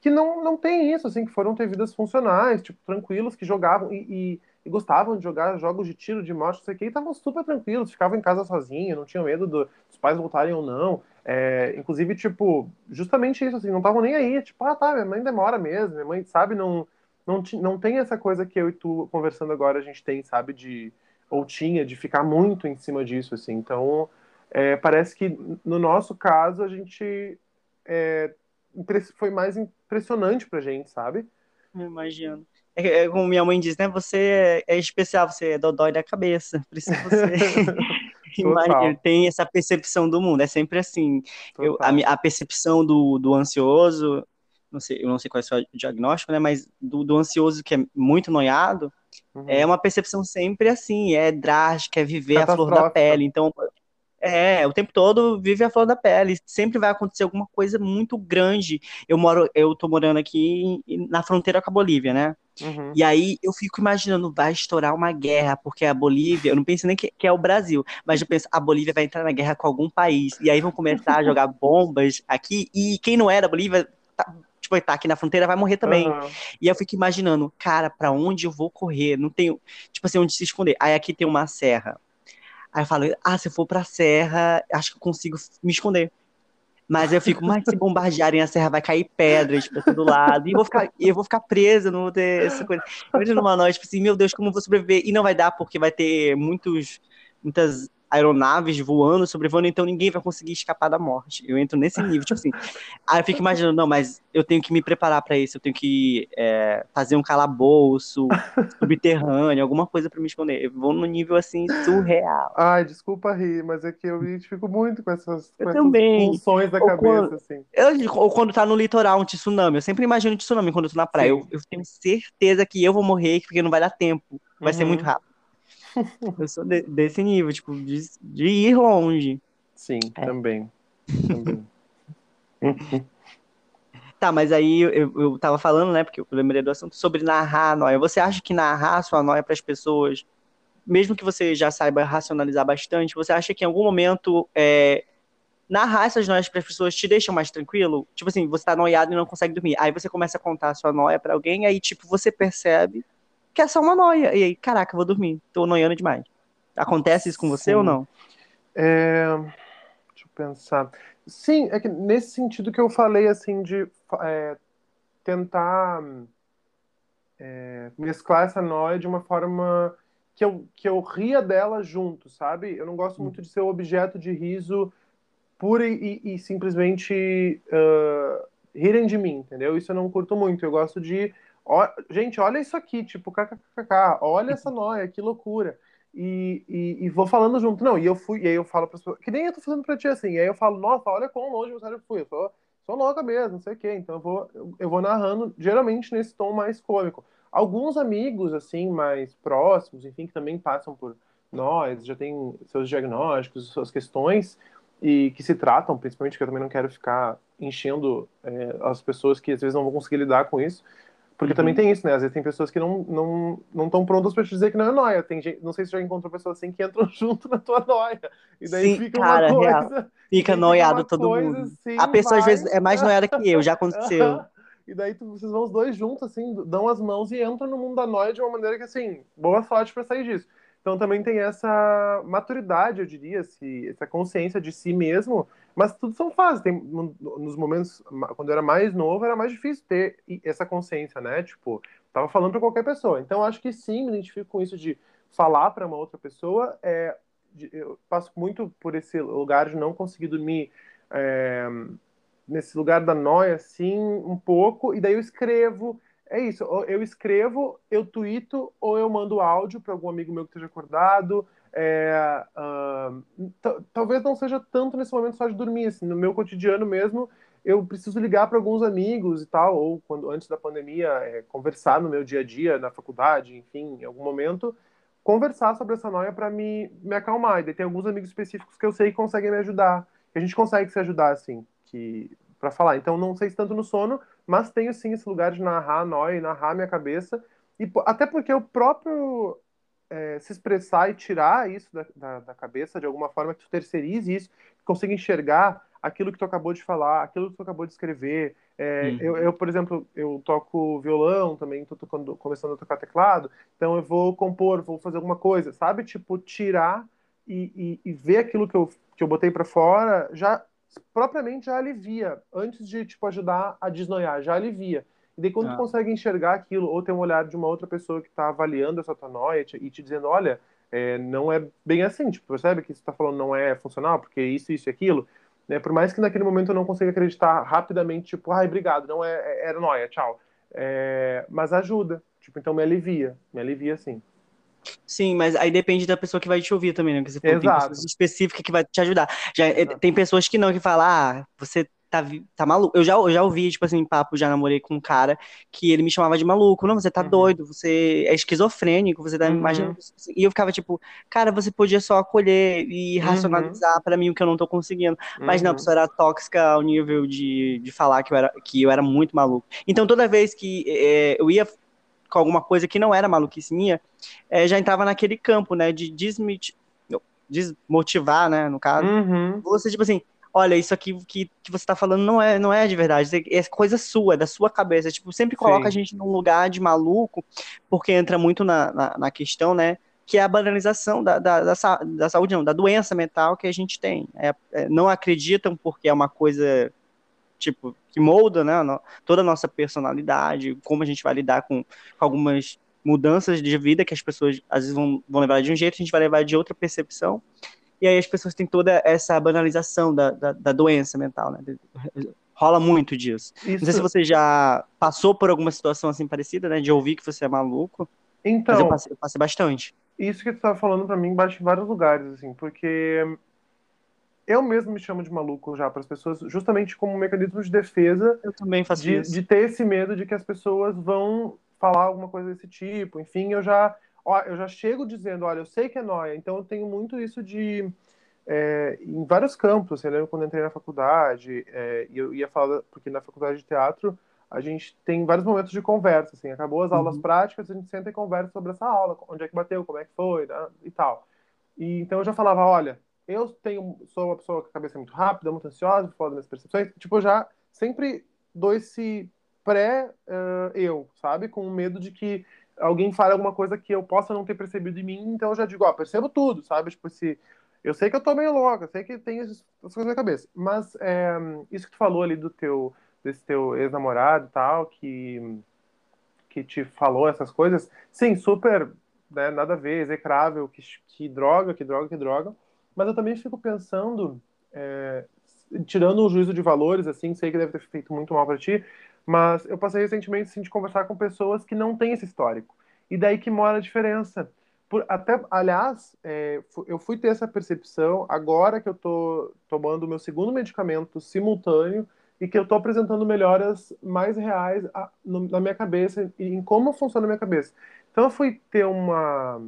que não, não tem isso, assim, que foram ter vidas funcionais, tipo, tranquilos, que jogavam e, e, e gostavam de jogar jogos de tiro, de morte, não sei o que, e estavam super tranquilos, ficavam em casa sozinhos, não tinham medo do, dos pais voltarem ou não. É, inclusive, tipo, justamente isso, assim, não estavam nem aí, tipo, ah, tá, minha mãe demora mesmo, minha mãe, sabe, não, não, não tem essa coisa que eu e tu conversando agora a gente tem, sabe, de, ou tinha, de ficar muito em cima disso, assim, então, é, parece que no nosso caso a gente é, foi mais impressionante pra gente, sabe? Imagino. É, é, como minha mãe diz, né? Você é, é especial, você é dodói da cabeça. Por isso você Imagina, tem essa percepção do mundo, é sempre assim. Eu, a, a, percepção do, do ansioso, não sei, eu não sei qual é o seu diagnóstico, né? Mas do, do ansioso que é muito noiado, uhum. é uma percepção sempre assim, é drástica, é viver a flor da pele. Então, É, o tempo todo vive a flor da pele. Sempre vai acontecer alguma coisa muito grande. Eu moro, eu tô morando aqui na fronteira com a Bolívia, né? Uhum. E aí eu fico imaginando, vai estourar uma guerra, porque a Bolívia, eu não penso nem que, que, é o Brasil, mas eu penso, a Bolívia vai entrar na guerra com algum país. E aí vão começar a jogar bombas aqui, e quem não é da Bolívia, tá, tipo, tá aqui na fronteira, vai morrer também. Uhum. E eu fico imaginando, cara, para onde eu vou correr? Não tenho, tipo assim, onde se esconder. Aí aqui tem uma serra. Aí eu falo, ah, se eu for pra serra, acho que eu consigo me esconder. Mas eu fico, mas se bombardearem a serra, vai cair pedras pra todo lado. E eu vou ficar, eu vou ficar presa, não vou ter essa coisa. Imagina uma noite, tipo assim, meu Deus, como vou sobreviver? E não vai dar, porque vai ter muitos, muitas aeronaves voando, sobrevoando, então ninguém vai conseguir escapar da morte. Eu entro nesse nível, tipo assim. Aí eu fico imaginando, não, mas eu tenho que me preparar para isso, eu tenho que é, fazer um calabouço subterrâneo, alguma coisa para me esconder. Eu vou no nível assim surreal. Ai, desculpa rir, mas é que eu identifico muito com essas, com essas funções da ou cabeça, quando, assim. Eu, ou quando tá no litoral, um tsunami. Eu sempre imagino um tsunami quando eu tô na praia. Eu, eu, tenho certeza que eu vou morrer, porque não vai dar tempo. Vai uhum. ser muito rápido. Eu sou de, desse nível, tipo, de, de ir longe. Sim, é. também. também. tá, mas aí eu, eu tava falando, né, porque eu lembrei do assunto, sobre narrar a noia. Você acha que narrar a sua noia para as pessoas, mesmo que você já saiba racionalizar bastante, você acha que em algum momento é, narrar essas noias para as pessoas te deixa mais tranquilo? Tipo assim, você tá noiado e não consegue dormir. Aí você começa a contar a sua noia para alguém, aí tipo, você percebe que é só uma noia. E aí, caraca, vou dormir. Tô noiando demais. Acontece isso com você Sim. ou não? É... Deixa eu pensar. Sim, é que nesse sentido que eu falei, assim, de é, tentar é, mesclar essa noia de uma forma que eu, que eu ria dela junto, sabe? Eu não gosto hum. muito de ser objeto de riso pura e, e, e simplesmente uh, rirem de mim, entendeu? Isso eu não curto muito. Eu gosto de Ó, gente, olha isso aqui, tipo, kkkk, olha essa noia, que loucura. E, e, e, vou falando junto. Não, e eu fui, e aí eu falo para pessoas, que nem eu tô fazendo pra ti assim, e aí eu falo, nossa, olha quão longe você fui, eu sou, sou louca mesmo, não sei o quê. Então eu vou, eu, eu vou narrando, geralmente nesse tom mais cômico. Alguns amigos, assim, mais próximos, enfim, que também passam por nós, já tem seus diagnósticos, suas questões, e que se tratam, principalmente, que eu também não quero ficar enchendo é, as pessoas que às vezes não vão conseguir lidar com isso. Porque uhum. também tem isso, né? Às vezes tem pessoas que não estão não, não prontas para te dizer que não é noia. Tem gente, não sei se já encontrou pessoas assim que entram junto na tua noia. E daí Sim, fica cara, uma coisa. Real. Fica noiado todo mundo. Assim, a pessoa vai... às vezes é mais noiada que eu, já aconteceu. e daí tu, vocês vão os dois juntos, assim, dão as mãos e entram no mundo da noia de uma maneira que, assim, boa sorte para sair disso. Então também tem essa maturidade, eu diria, essa consciência de si mesmo mas tudo são fases. Tem, nos momentos, quando eu era mais novo, era mais difícil ter essa consciência, né? Tipo, tava falando para qualquer pessoa. Então, acho que sim, me identifico com isso de falar para uma outra pessoa. É, eu passo muito por esse lugar de não conseguir dormir. É, nesse lugar da noia, assim, um pouco. E daí eu escrevo. É isso, eu escrevo, eu tuito ou eu mando áudio para algum amigo meu que esteja acordado é, uh, talvez não seja tanto nesse momento só de dormir, assim, no meu cotidiano mesmo, eu preciso ligar para alguns amigos e tal, ou quando antes da pandemia, é, conversar no meu dia a dia, na faculdade, enfim, em algum momento, conversar sobre essa noia para me, me acalmar. E daí tem alguns amigos específicos que eu sei que conseguem me ajudar, a gente consegue se ajudar, assim, que para falar. Então, não sei se tanto no sono, mas tenho sim esse lugar de narrar a noia, narrar a minha cabeça, e até porque o próprio é, se expressar e tirar isso da, da, da, cabeça de alguma forma, que tu terceirize isso, que consiga enxergar aquilo que tu acabou de falar, aquilo que tu acabou de escrever. É, uhum. eu, eu, por exemplo, eu toco violão também, tô tocando, começando a tocar teclado, então eu vou compor, vou fazer alguma coisa, sabe? Tipo, tirar e, e, e ver aquilo que eu, que eu botei para fora, já propriamente já alivia, antes de, tipo, ajudar a desnoiar, já alivia. E daí quando ah. tu consegue enxergar aquilo, ou ter um olhar de uma outra pessoa que está avaliando essa tua noia e te dizendo, olha, é, não é bem assim, tipo, percebe que você está falando não é funcional, porque isso, isso e aquilo, né? Por mais que naquele momento eu não consiga acreditar rapidamente, tipo, ai, obrigado, não é, é era noia, tchau. É, mas ajuda, tipo, então me alivia, me alivia sim. Sim, mas aí depende da pessoa que vai te ouvir também, né? Porque você tem pessoas específicas que vai te ajudar. Já, tem pessoas que não, que falam, ah, você tá, tá maluco. Eu já, eu já ouvi, tipo assim, papo, já namorei com um cara que ele me chamava de maluco. Não, você tá uhum. doido, você é esquizofrênico, você tá uhum. imaginando. E eu ficava tipo, cara, você podia só acolher e uhum. racionalizar uhum. para mim o que eu não tô conseguindo. Mas não, a uhum. pessoa era tóxica ao nível de, de falar que eu, era, que eu era muito maluco. Então toda vez que é, eu ia com alguma coisa que não era maluquice minha, é, já entrava naquele campo, né, de desmit desmotivar, né, no caso. Uhum. Você, tipo assim, olha, isso aqui que, que você tá falando não é, não é de verdade, é coisa sua, é da sua cabeça. Tipo, sempre coloca Sim. a gente num lugar de maluco, porque entra muito na, na, na questão, né? Que é a banalização da, da, da, da, saúde, não, da doença mental que a gente tem. É, é, não acreditam porque é uma coisa, tipo, que molda, né? Toda a nossa personalidade, como a gente vai lidar com, com algumas mudanças de vida que as pessoas às vezes vão, vão levar de um jeito, a gente vai levar de outra percepção. E aí as pessoas têm toda essa banalização da, da, da doença mental, né? Rola muito disso. Isso. Não sei se você já passou por alguma situação assim parecida, né? De ouvir que você é maluco. Então. Eu passei, eu passei bastante. Isso que tu estava falando para mim bate em vários lugares, assim, porque eu mesmo me chamo de maluco já para as pessoas, justamente como um mecanismo de defesa. Eu também faço de, isso. De ter esse medo de que as pessoas vão falar alguma coisa desse tipo. Enfim, eu já ó, eu já chego dizendo, olha, eu sei que é noia, então eu tenho muito isso de é, em vários campos. Assim, eu lembro quando entrei na faculdade, é, e eu ia falar, porque na faculdade de teatro a gente tem vários momentos de conversa, assim, acabou as aulas uhum. práticas, a gente senta e conversa sobre essa aula, onde é que bateu, como é que foi, né, e tal. E então eu já falava, olha, eu tenho, sou uma pessoa com a cabeça muito rápida, muito ansiosa, das minhas percepções, tipo, eu já sempre dou esse pré-eu, uh, sabe, com medo de que alguém fale alguma coisa que eu possa não ter percebido em mim, então eu já digo, ó, percebo tudo, sabe? Tipo, se eu sei que eu tô meio louca, sei que tem essas coisas na cabeça, mas é, isso que tu falou ali do teu desse teu ex-namorado e tal, que que te falou essas coisas, sim, super, né, nada a ver, execrável, que, que droga, que droga, que droga, mas eu também fico pensando, é, tirando o juízo de valores, assim, sei que deve ter feito muito mal para ti, mas eu passei recentemente assim, de conversar com pessoas que não têm esse histórico. E daí que mora a diferença. Por, até, aliás, é, eu fui ter essa percepção agora que eu estou tomando o meu segundo medicamento simultâneo e que eu estou apresentando melhoras mais reais a, no, na minha cabeça e em como funciona a minha cabeça. Então eu fui ter uma,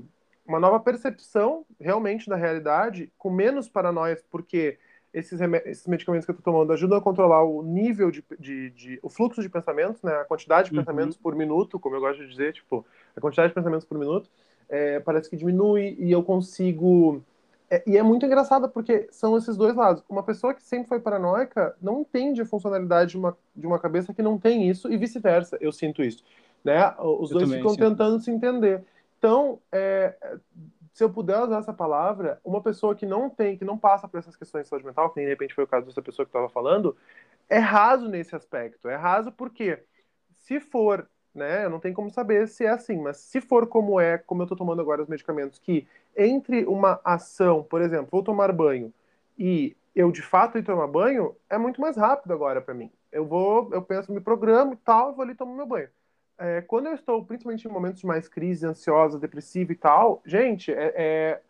uma nova percepção realmente da realidade, com menos paranoias, porque esses, esses medicamentos que eu estou tomando ajudam a controlar o nível de, de, de, o fluxo de pensamentos, né, a quantidade de uhum. pensamentos por minuto, como eu gosto de dizer, tipo, a quantidade de pensamentos por minuto, é, parece que diminui e eu consigo. É, e é muito engraçado porque são esses dois lados. Uma pessoa que sempre foi paranoica não entende a funcionalidade de uma, de uma cabeça que não tem isso e vice-versa. Eu sinto isso. Né? Os eu dois ficam sinto. tentando se entender. Então, é, se eu puder usar essa palavra, uma pessoa que não tem, que não passa por essas questões de saúde mental, que de repente foi o caso dessa pessoa que estava falando, é raso nesse aspecto. É raso porque, se for, né, eu não tenho como saber se é assim, mas se for como é, como eu estou tomando agora os medicamentos, que entre uma ação, por exemplo, vou tomar banho e eu de fato ir tomar banho, é muito mais rápido agora para mim. Eu vou, eu penso, me programo e tal, vou ali tomo meu banho é, quando eu estou, principalmente em momentos de mais crise, ansiosa, depressiva e tal, gente, é, é,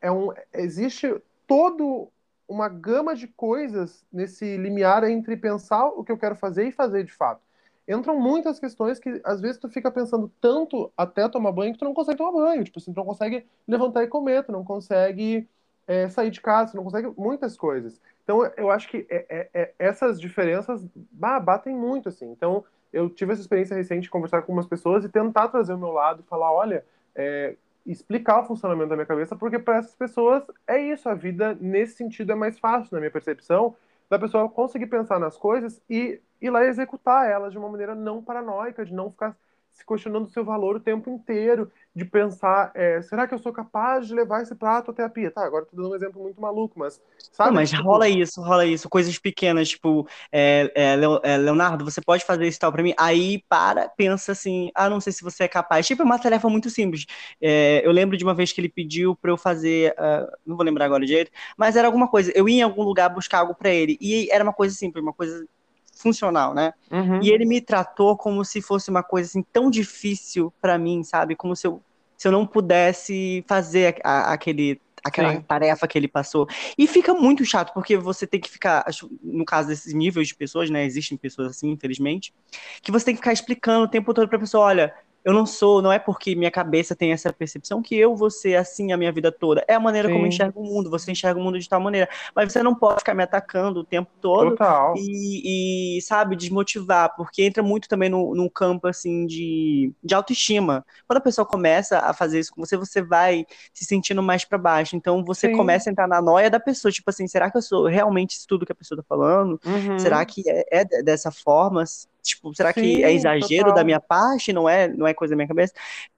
é um, existe todo uma gama de coisas nesse limiar entre pensar o que eu quero fazer e fazer de fato. Entram muitas questões que às vezes tu fica pensando tanto até tomar banho que tu não consegue tomar banho. Tipo assim, tu não consegue levantar e comer, tu não consegue é, sair de casa, tu não consegue muitas coisas. Então eu acho que é, é, é essas diferenças bah, batem muito, assim. Então eu tive essa experiência recente de conversar com algumas pessoas e tentar trazer o meu lado e falar, olha, é, explicar o funcionamento da minha cabeça, porque para essas pessoas é isso, a vida nesse sentido é mais fácil, na minha percepção, da pessoa conseguir pensar nas coisas e ir lá executar elas de uma maneira não paranoica, de não ficar se questionando o seu valor o tempo inteiro, de pensar, é, será que eu sou capaz de levar esse prato até a pia? Tá, agora tô dando um exemplo muito maluco, mas sabe? Não, mas tipo... rola isso, rola isso, coisas pequenas, tipo, é, é, é Leonardo, você pode fazer isso tal para mim? Aí para, pensa assim, ah, não sei se você é capaz. Tipo, é uma tarefa muito simples. É, eu lembro de uma vez que ele pediu para eu fazer, uh, não vou lembrar agora direito, mas era alguma coisa. Eu ia em algum lugar buscar algo para ele e era uma coisa simples, uma coisa funcional, né? Uhum. E ele me tratou como se fosse uma coisa assim tão difícil para mim, sabe? Como se eu, se eu não pudesse fazer a, a, aquele aquela Sim. tarefa que ele passou. E fica muito chato, porque você tem que ficar, no caso desses níveis de pessoas, né? Existem pessoas assim, infelizmente, que você tem que ficar explicando o tempo todo pra pessoa, olha, eu não sou, não é porque minha cabeça tem essa percepção que eu vou ser assim a minha vida toda. É a maneira Sim. como eu enxergo o mundo, você enxerga o mundo de tal maneira. Mas você não pode ficar me atacando o tempo todo e, e, sabe, desmotivar, porque entra muito também no, no campo, assim, de, de autoestima. Quando a pessoa começa a fazer isso com você, você vai se sentindo mais para baixo. Então você Sim. começa a entrar na noia da pessoa, tipo assim, será que eu sou realmente isso tudo que a pessoa tá falando? Uhum. Será que é, é dessa forma? Tipo, será Sim, que é exagero total. da minha parte? Não é, não é coisa da minha cabeça?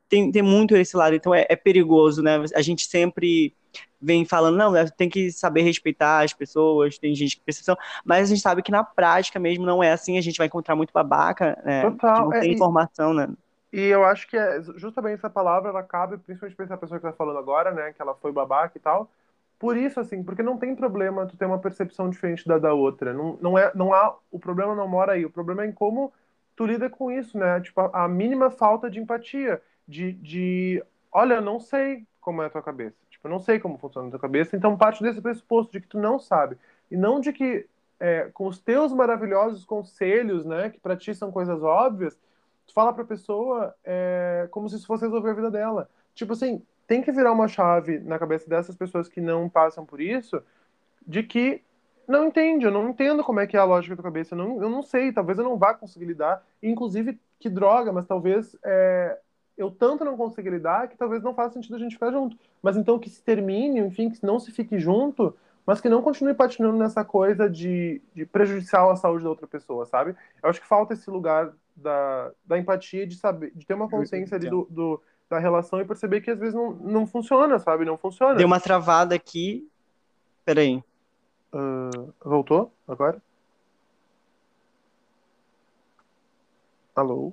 Tem, tem muito esse lado, então é, é perigoso, né? A gente sempre vem falando, não, né, tem que saber respeitar as pessoas, tem gente que percepção, mas a gente sabe que na prática mesmo não é assim, a gente vai encontrar muito babaca, né? Total. Que não tem é, informação, né? E eu acho que é justamente essa palavra, ela cabe principalmente para essa pessoa que está falando agora, né? Que ela foi babaca e tal. Por isso, assim, porque não tem problema tu ter uma percepção diferente da da outra. Não, não, é, não há, o problema não mora aí. O problema é em como tu lida com isso, né? Tipo, a, a mínima falta de empatia. De, de, olha, eu não sei como é a tua cabeça. Tipo, eu não sei como funciona a tua cabeça. Então, parte desse pressuposto de que tu não sabe. E não de que, é, com os teus maravilhosos conselhos, né? Que pra ti são coisas óbvias, tu fala pra pessoa é, como se isso fosse resolver a vida dela. Tipo assim, tem que virar uma chave na cabeça dessas pessoas que não passam por isso, de que não entende, eu não entendo como é que é a lógica da cabeça, eu não, eu não sei, talvez eu não vá conseguir lidar, inclusive, que droga, mas talvez é, eu tanto não consiga lidar que talvez não faça sentido a gente ficar junto. Mas então que se termine, enfim, que não se fique junto, mas que não continue patinando nessa coisa de, de prejudicial à saúde da outra pessoa, sabe? Eu acho que falta esse lugar da, da empatia, de saber, de ter uma consciência ali do, do da relação e perceber que às vezes não, não funciona, sabe? Não funciona. Deu uma travada aqui. Peraí. Uh, voltou agora? Alô?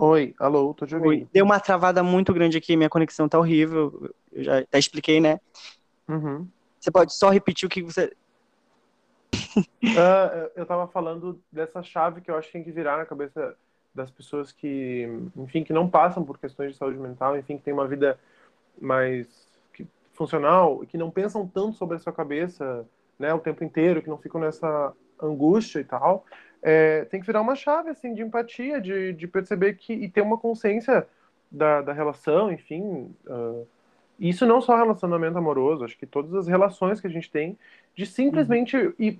Oi, alô, tô te ouvindo. Oi. Deu uma travada muito grande aqui, minha conexão tá horrível. Eu já até expliquei, né? Uhum. Você pode só repetir o que você. uh, eu tava falando dessa chave que eu acho que tem que virar na cabeça das pessoas que, enfim, que não passam por questões de saúde mental, enfim, que tem uma vida mais funcional e que não pensam tanto sobre a sua cabeça, né, o tempo inteiro, que não ficam nessa angústia e tal é, tem que virar uma chave assim de empatia, de, de perceber que e ter uma consciência da, da relação, enfim. Uh, isso não só relacionamento amoroso, acho que todas as relações que a gente tem, de simplesmente uhum. ir,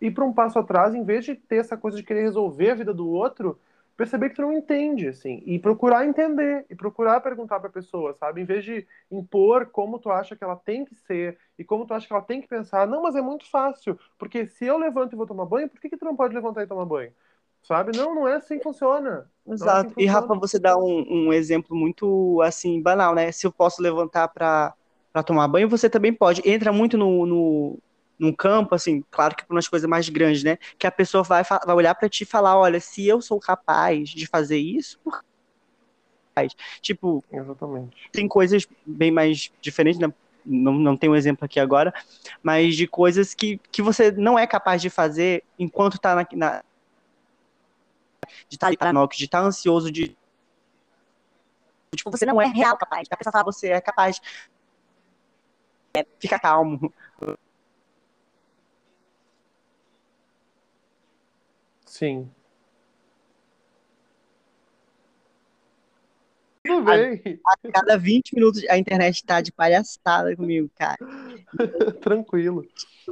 ir para um passo atrás, em vez de ter essa coisa de querer resolver a vida do outro, perceber que tu não entende, assim, e procurar entender, e procurar perguntar para a pessoa, sabe? Em vez de impor como tu acha que ela tem que ser e como tu acha que ela tem que pensar. Não, mas é muito fácil, porque se eu levanto e vou tomar banho, por que, que tu não pode levantar e tomar banho? Sabe? Não, não é assim que funciona. Exato. É assim funciona. E, Rafa, você dá um, um, exemplo muito, assim, banal, né? Se eu posso levantar para tomar banho, você também pode. Entra muito no, no num campo, assim, claro que para umas coisas mais grandes, né? Que a pessoa vai, vai olhar para ti e falar, olha, se eu sou capaz de fazer isso, por Tipo, Exatamente. tem coisas bem mais diferentes, né? Não, não tenho um exemplo aqui agora, mas de coisas que, que você não é capaz de fazer enquanto tá na, na de estar tá de estar tá ansioso, de tipo, você não é real capaz. A pessoa fala, você é capaz. É, fica calmo. Sim. Tudo bem. A, a, cada 20 minutos a internet tá de palhaçada comigo, cara. Tranquilo.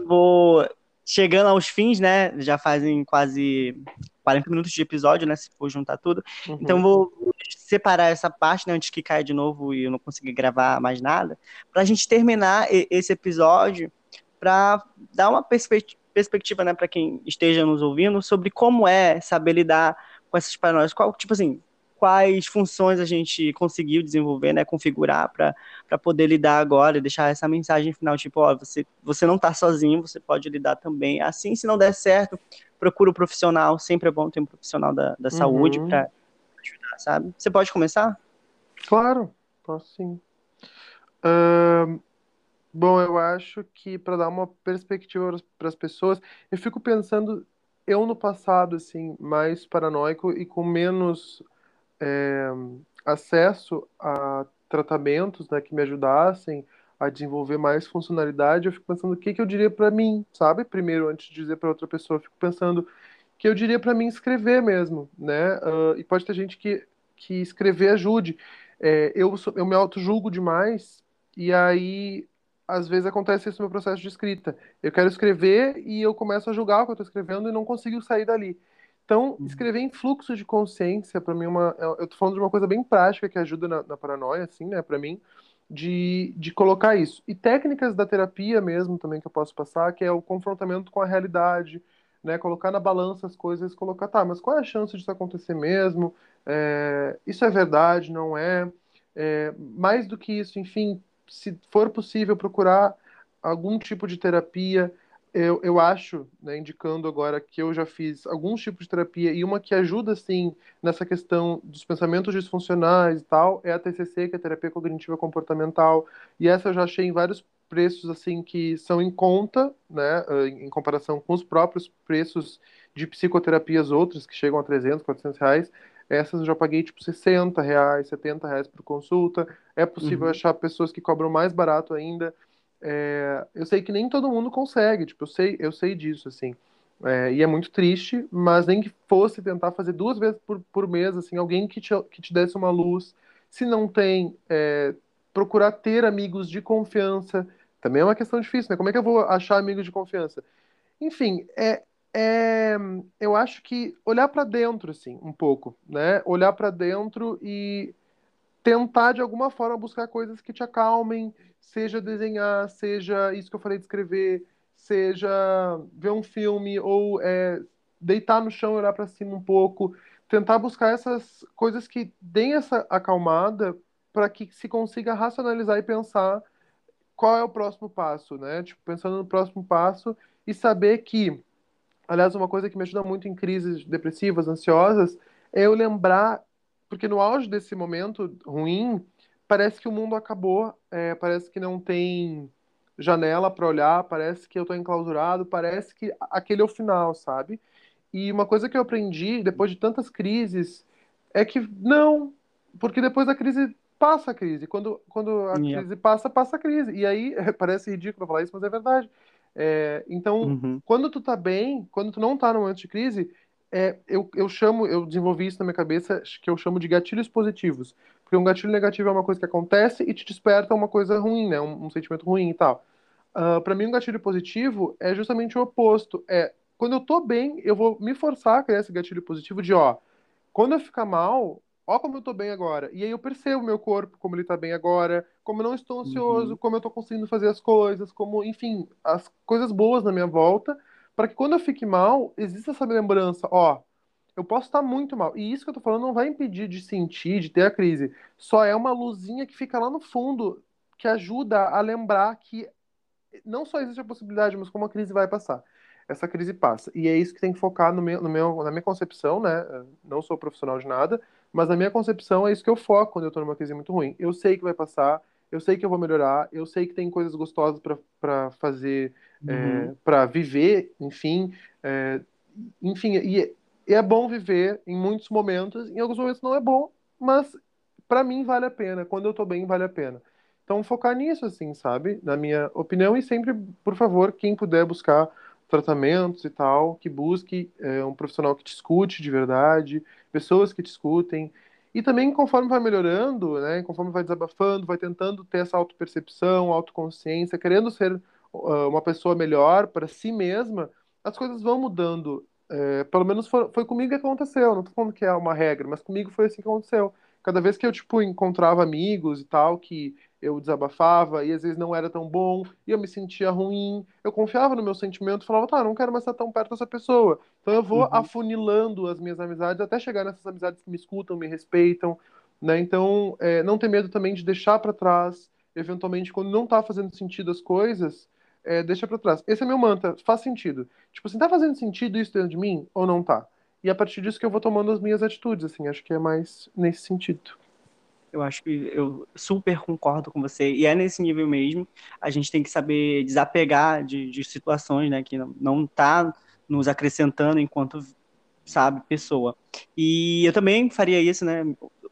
Vou chegando aos fins, né? Já fazem quase 40 minutos de episódio, né? Se for juntar tudo. Uhum. Então vou separar essa parte, né? Antes que caia de novo e eu não conseguir gravar mais nada. Pra gente terminar esse episódio, pra dar uma perspectiva perspectiva, né, para quem esteja nos ouvindo, sobre como é saber lidar com essas paranoias. Qual, tipo assim, quais funções a gente conseguiu desenvolver, né, configurar para poder lidar agora e deixar essa mensagem final, tipo, ó, você, você não está sozinho, você pode lidar também. Assim, se não der certo, procura o um profissional, sempre é bom ter um profissional da, da saúde uhum. ajudar, sabe? Você pode começar? Claro, posso sim. Uh, bom, eu acho que para dar uma perspectiva para as pessoas, eu fico pensando eu no passado assim mais paranoico e com menos é, acesso a tratamentos né, que me ajudassem a desenvolver mais funcionalidade, eu fico pensando o que, que eu diria para mim, sabe? Primeiro, antes de dizer para outra pessoa, eu fico pensando que eu diria para mim escrever mesmo, né? Uh, e pode ter gente que, que escrever ajude. É, eu, eu me auto-julgo demais, e aí, às vezes, acontece isso no meu processo de escrita. Eu quero escrever e eu começo a julgar o que eu estou escrevendo e não consigo sair dali. Então, uhum. escrever em fluxo de consciência, para mim, é uma, eu estou falando de uma coisa bem prática que ajuda na, na paranoia, assim, né, para mim, de, de colocar isso. E técnicas da terapia mesmo também que eu posso passar, que é o confrontamento com a realidade, né, colocar na balança as coisas, colocar, tá, mas qual é a chance disso acontecer mesmo? É, isso é verdade, não é? é? Mais do que isso, enfim, se for possível procurar algum tipo de terapia, eu, eu acho, né, indicando agora que eu já fiz alguns tipos de terapia e uma que ajuda, assim, nessa questão dos pensamentos disfuncionais e tal, é a TCC, que é a Terapia Cognitiva Comportamental, e essa eu já achei em vários preços, assim, que são em conta, né, em comparação com os próprios preços de psicoterapias outras, que chegam a 300, 400 reais, essas eu já paguei, tipo, 60 reais, 70 reais por consulta, é possível uhum. achar pessoas que cobram mais barato ainda, é, eu sei que nem todo mundo consegue, tipo, eu sei, eu sei disso, assim. É, e é muito triste, mas nem que fosse tentar fazer duas vezes por, por mês, assim, alguém que te, que te desse uma luz. Se não tem, é, procurar ter amigos de confiança. Também é uma questão difícil, né? Como é que eu vou achar amigos de confiança? Enfim, é, é eu acho que olhar para dentro, assim, um pouco, né? Olhar para dentro e tentar de alguma forma buscar coisas que te acalmem, seja desenhar, seja isso que eu falei de escrever, seja ver um filme ou é, deitar no chão e olhar para cima um pouco, tentar buscar essas coisas que deem essa acalmada para que se consiga racionalizar e pensar qual é o próximo passo, né? Tipo, pensando no próximo passo e saber que, aliás, uma coisa que me ajuda muito em crises depressivas, ansiosas, é eu lembrar, porque no auge desse momento ruim, parece que o mundo acabou, é, parece que não tem janela para olhar, parece que eu estou enclausurado, parece que aquele é o final, sabe? E uma coisa que eu aprendi depois de tantas crises é que não, porque depois da crise passa a crise. Quando, quando a yeah. crise passa, passa a crise. E aí parece ridículo falar isso, mas é verdade. É, então, uhum. quando tu tá bem, quando tu não tá no momento de crise, é, eu, eu chamo, eu desenvolvi isso na minha cabeça, que eu chamo de gatilhos positivos. Porque um gatilho negativo é uma coisa que acontece e te desperta uma coisa ruim, né? Um, um sentimento ruim e tal. Uh, ah, para mim, um gatilho positivo é justamente o oposto. É, quando eu tô bem, eu vou me forçar a criar esse gatilho positivo de, ó, quando eu ficar mal, ó como eu tô bem agora. E aí eu percebo meu corpo, como ele tá bem agora, como eu não estou ansioso, uhum. como eu tô conseguindo fazer as coisas, como, enfim, as coisas boas na minha volta para que quando eu fique mal, exista essa lembrança, ó, eu posso estar muito mal. E isso que eu tô falando não vai impedir de sentir, de ter a crise. Só é uma luzinha que fica lá no fundo, que ajuda a lembrar que não só existe a possibilidade, mas como a crise vai passar. Essa crise passa. E é isso que tem que focar no meu, no meu, na minha concepção, né? Não sou profissional de nada, mas na minha concepção é isso que eu foco quando eu tô numa crise muito ruim. Eu sei que vai passar, eu sei que eu vou melhorar, eu sei que tem coisas gostosas para fazer, é, uhum. é, para viver, enfim. É, enfim, e, e, é bom viver em muitos momentos, em alguns momentos não é bom, mas para mim vale a pena, quando eu tô bem vale a pena. Então focar nisso, assim, sabe? Na minha opinião, e sempre, por favor, quem puder buscar tratamentos e tal, que busque é, um profissional que te escute de verdade, pessoas que te escutem, e também, conforme vai melhorando, né, conforme vai desabafando, vai tentando ter essa autopercepção, autoconsciência, querendo ser uh, uma pessoa melhor para si mesma, as coisas vão mudando. É, pelo menos foi, foi, comigo que aconteceu. Não tô falando que é uma regra, mas comigo foi assim que aconteceu. Cada vez que eu, tipo, encontrava amigos e tal, que eu desabafava e às vezes não era tão bom e eu me sentia ruim. Eu confiava no meu sentimento, falava, tá, não quero mais estar tão perto dessa pessoa. Então eu vou uhum. afunilando as minhas amizades até chegar nessas amizades que me escutam, me respeitam, né? Então, é, não ter medo também de deixar para trás, eventualmente quando não tá fazendo sentido as coisas, é, deixa para trás. Esse é meu mantra, faz sentido. Tipo assim, tá fazendo sentido isso dentro de mim ou não tá? e a partir disso que eu vou tomando as minhas atitudes, assim, acho que é mais nesse sentido. Eu acho que eu super concordo com você. E é nesse nível mesmo. A gente tem que saber desapegar de, de situações, né? Que não está nos acrescentando enquanto, sabe, pessoa. E eu também faria isso, né?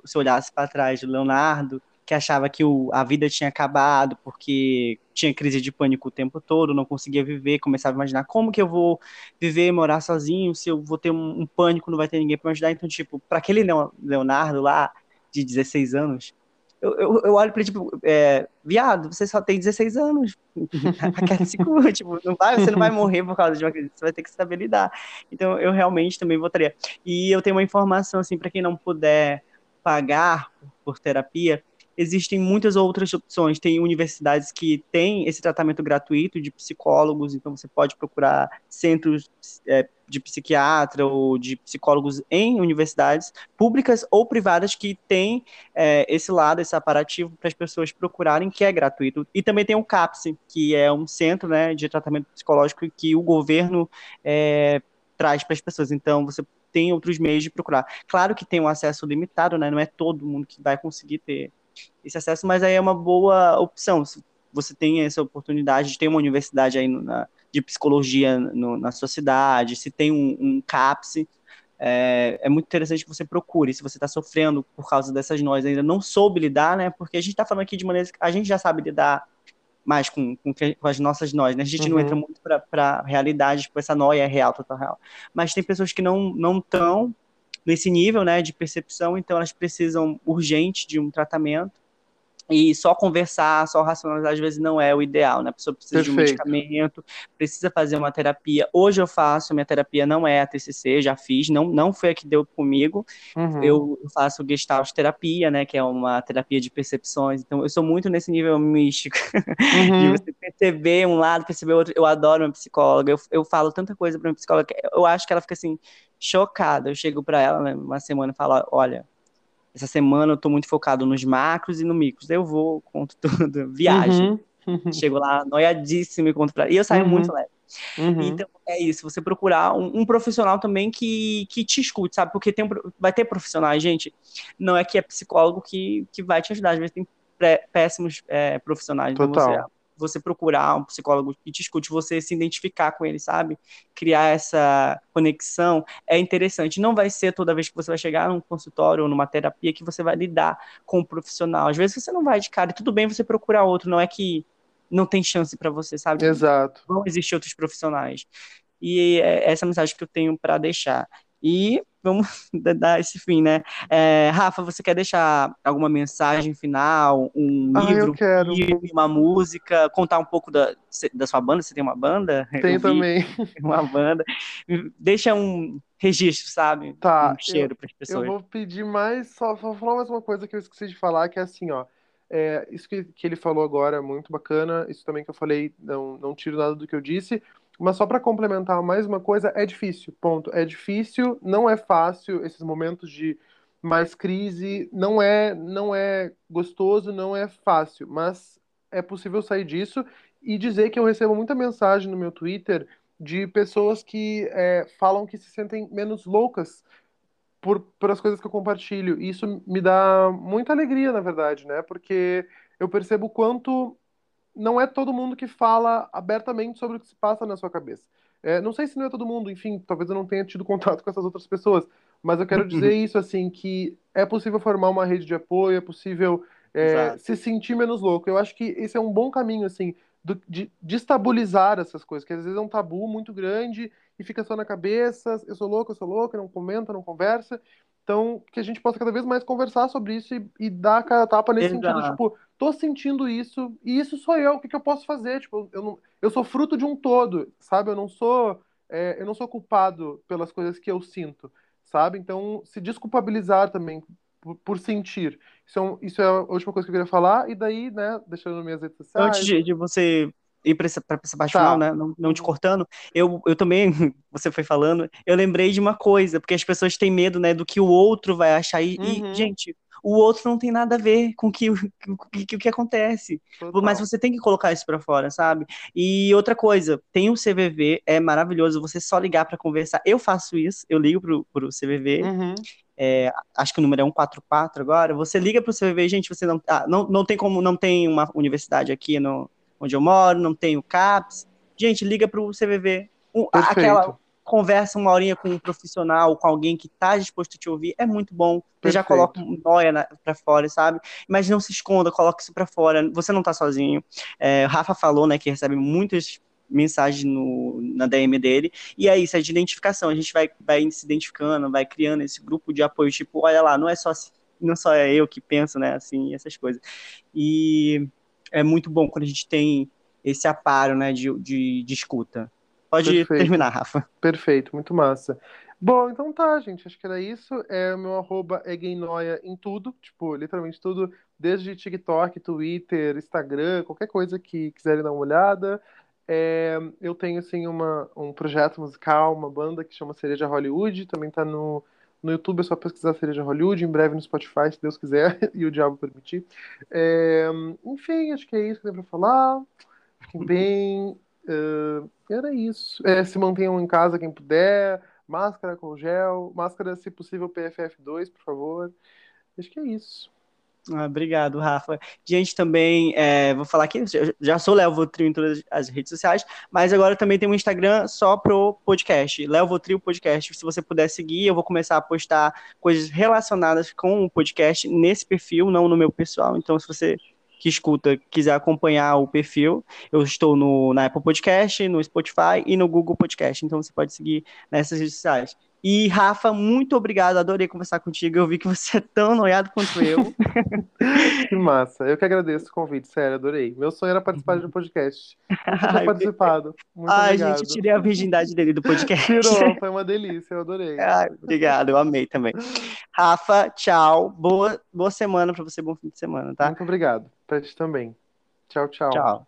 Se olhasse para trás do Leonardo, que achava que o, a vida tinha acabado porque tinha crise de pânico o tempo todo, não conseguia viver, começava a imaginar como que eu vou viver, morar sozinho, se eu vou ter um, um pânico, não vai ter ninguém para me ajudar. Então, tipo, para aquele Leonardo lá, de 16 anos, eu, eu, eu olho pra ele, tipo, é, viado, você só tem 16 anos. Aquela segura, tipo, não vai, você não vai morrer por causa de uma crise, você vai ter que saber lidar. Então, eu realmente também votaria. E eu tenho uma informação, assim, para quem não puder pagar por terapia, existem muitas outras opções. Tem universidades que têm esse tratamento gratuito de psicólogos, então você pode procurar centros é, de psiquiatra ou de psicólogos em universidades públicas ou privadas que têm é, esse lado, esse aparativo para as pessoas procurarem, que é gratuito. E também tem o CAPS, que é um centro né, de tratamento psicológico que o governo é, traz para as pessoas. Então, você tem outros meios de procurar. Claro que tem um acesso limitado, né? Não é todo mundo que vai conseguir ter esse acesso, mas aí é uma boa opção. Se você tem essa oportunidade de ter uma universidade aí na, de psicologia no, na sua cidade, se tem um, um CAPS, é, é, muito interessante que você procure, se você está sofrendo por causa dessas nós ainda não soube lidar, né? Porque a gente está falando aqui de maneira que a gente já sabe lidar mais com, com, com as nossas nós, né? A gente uhum. não entra muito para a realidade, tipo, essa noia é real, total real. Mas tem pessoas que não não estão nesse nível, né, de percepção, então elas precisam urgente de um tratamento e só conversar, só racionalizar, às vezes não é o ideal, né? A pessoa precisa Perfeito. de um medicamento, precisa fazer uma terapia. Hoje eu faço, minha terapia não é a TCC, já fiz, não, não foi a que deu comigo. Uhum. Eu faço Gestalt terapia, né? Que é uma terapia de percepções. Então eu sou muito nesse nível místico, uhum. de você perceber um lado, perceber outro. Eu adoro minha psicóloga, eu, eu falo tanta coisa pra minha psicóloga, eu acho que ela fica assim, chocada. Eu chego para ela, né, uma semana, e falo: olha essa semana eu tô muito focado nos macros e no micros. Eu vou, conto tudo, viagem. Uhum. Chego lá noiadíssimo e conto pra... E eu saio uhum. muito leve. Uhum. Então, é isso, você procurar um, um, profissional também que, que te escute, sabe? Porque tem, vai ter profissionais, gente, não é que é psicólogo que, que vai te ajudar, às vezes tem péssimos é, profissionais. Total. Você, você procurar um psicólogo que te escute, você se identificar com ele, sabe? Criar essa conexão é interessante. Não vai ser toda vez que você vai chegar num consultório ou numa terapia que você vai lidar com o um profissional. Às vezes você não vai de cara, e tudo bem você procurar outro, não é que não tem chance para você, sabe? Exato. Vão existir outros profissionais. E é essa mensagem que eu tenho para deixar. E vamos dar esse fim, né? É, Rafa, você quer deixar alguma mensagem final, um ah, livro, um uma música, contar um pouco da, da sua banda? Você tem uma banda? Tem também. Uma banda. Deixa um registro, sabe? Tá. Um cheiro para as pessoas. Eu vou pedir mais, só, só falar mais uma coisa que eu esqueci de falar, que é assim, ó. É, isso que, que ele falou agora é muito bacana. Isso também que eu falei, não, não tiro nada do que eu disse. Mas só para complementar mais uma coisa, é difícil, ponto. É difícil, não é fácil esses momentos de mais crise, não é, não é gostoso, não é fácil, mas é possível sair disso e dizer que eu recebo muita mensagem no meu Twitter de pessoas que é, falam que se sentem menos loucas por, por as coisas que eu compartilho. E isso me dá muita alegria, na verdade, né? Porque eu percebo quanto não é todo mundo que fala abertamente sobre o que se passa na sua cabeça. É, não sei se não é todo mundo, enfim, talvez eu não tenha tido contato com essas outras pessoas, mas eu quero uhum. dizer isso, assim, que é possível formar uma rede de apoio, é possível é, se sentir menos louco. Eu acho que esse é um bom caminho, assim, do, de, de estabilizar essas coisas, que às vezes é um tabu muito grande e fica só na cabeça, eu sou louco, eu sou louco, não comenta, não conversa. Então, que a gente possa cada vez mais conversar sobre isso e, e dar cada tapa nesse Exato. sentido, tipo, tô sentindo isso, e isso sou eu, o que, que eu posso fazer? Tipo, eu, não, eu sou fruto de um todo, sabe? Eu não sou é, eu não sou culpado pelas coisas que eu sinto, sabe? Então, se desculpabilizar também por, por sentir. Isso é, um, isso é, a última coisa que eu queria falar, e daí, né, deixando minhas redes sociais. Antes de, de você ir para essa, essa parte tá. final, né? Não, não te cortando, eu, eu também, você foi falando, eu lembrei de uma coisa, porque as pessoas têm medo, né, do que o outro vai achar. E, uhum. e gente, o outro não tem nada a ver com que, o que, que, que acontece. Total. Mas você tem que colocar isso para fora, sabe? E outra coisa, tem o CVV, é maravilhoso você só ligar para conversar. Eu faço isso, eu ligo pro, pro CVV. Uhum. É, acho que o número é 144 agora. Você liga pro CVV, gente, você não, ah, não, não tem como, não tem uma universidade aqui no, onde eu moro, não tem o CAPS. Gente, liga pro CVV. Um, aquela conversa uma horinha com um profissional, com alguém que está disposto a te ouvir, é muito bom. Você já coloca um noia para fora, sabe? Mas não se esconda, coloque isso para fora. Você não está sozinho. É, o Rafa falou, né, que recebe muitas mensagens no, na DM dele, e é isso, é de identificação. A gente vai, vai se identificando, vai criando esse grupo de apoio, tipo, olha lá, não é só não só é eu que penso, né, assim, essas coisas. E é muito bom quando a gente tem esse aparo, né, de, de, de escuta. Pode Perfeito. terminar, Rafa. Perfeito, muito massa. Bom, então tá, gente. Acho que era isso. É, o meu arroba é gaynoia em tudo, tipo, literalmente tudo, desde TikTok, Twitter, Instagram, qualquer coisa que quiserem dar uma olhada. É, eu tenho, assim, uma, um projeto musical, uma banda que chama Cereja Hollywood, também tá no, no YouTube, é só pesquisar Cereja Hollywood, em breve no Spotify, se Deus quiser e o diabo permitir. É, enfim, acho que é isso que tem pra falar. Fiquem bem. Uh, era isso. É, se mantenham em casa quem puder. Máscara com gel. Máscara, se possível, PFF2, por favor. Acho que é isso. Ah, obrigado, Rafa. Gente, também, é, vou falar aqui, já sou Léo Votrio em todas as redes sociais, mas agora também tem um Instagram só pro podcast, Léo Votrio Podcast. Se você puder seguir, eu vou começar a postar coisas relacionadas com o podcast nesse perfil, não no meu pessoal. Então, se você que escuta quiser acompanhar o perfil, eu estou no, na Apple Podcast, no Spotify e no Google Podcast, então você pode seguir nessas redes sociais. E, Rafa, muito obrigado, adorei conversar contigo. Eu vi que você é tão noiado quanto eu. que massa. Eu que agradeço o convite, sério, adorei. Meu sonho era participar de um podcast. Eu tinha participado. Muito Ai, obrigado. gente, tirei a virgindade dele do podcast. Tirou, foi uma delícia, eu adorei. Ai, obrigado, eu amei também. Rafa, tchau. Boa, boa semana para você, bom fim de semana, tá? Muito obrigado. Pra ti também. Tchau, tchau. Tchau.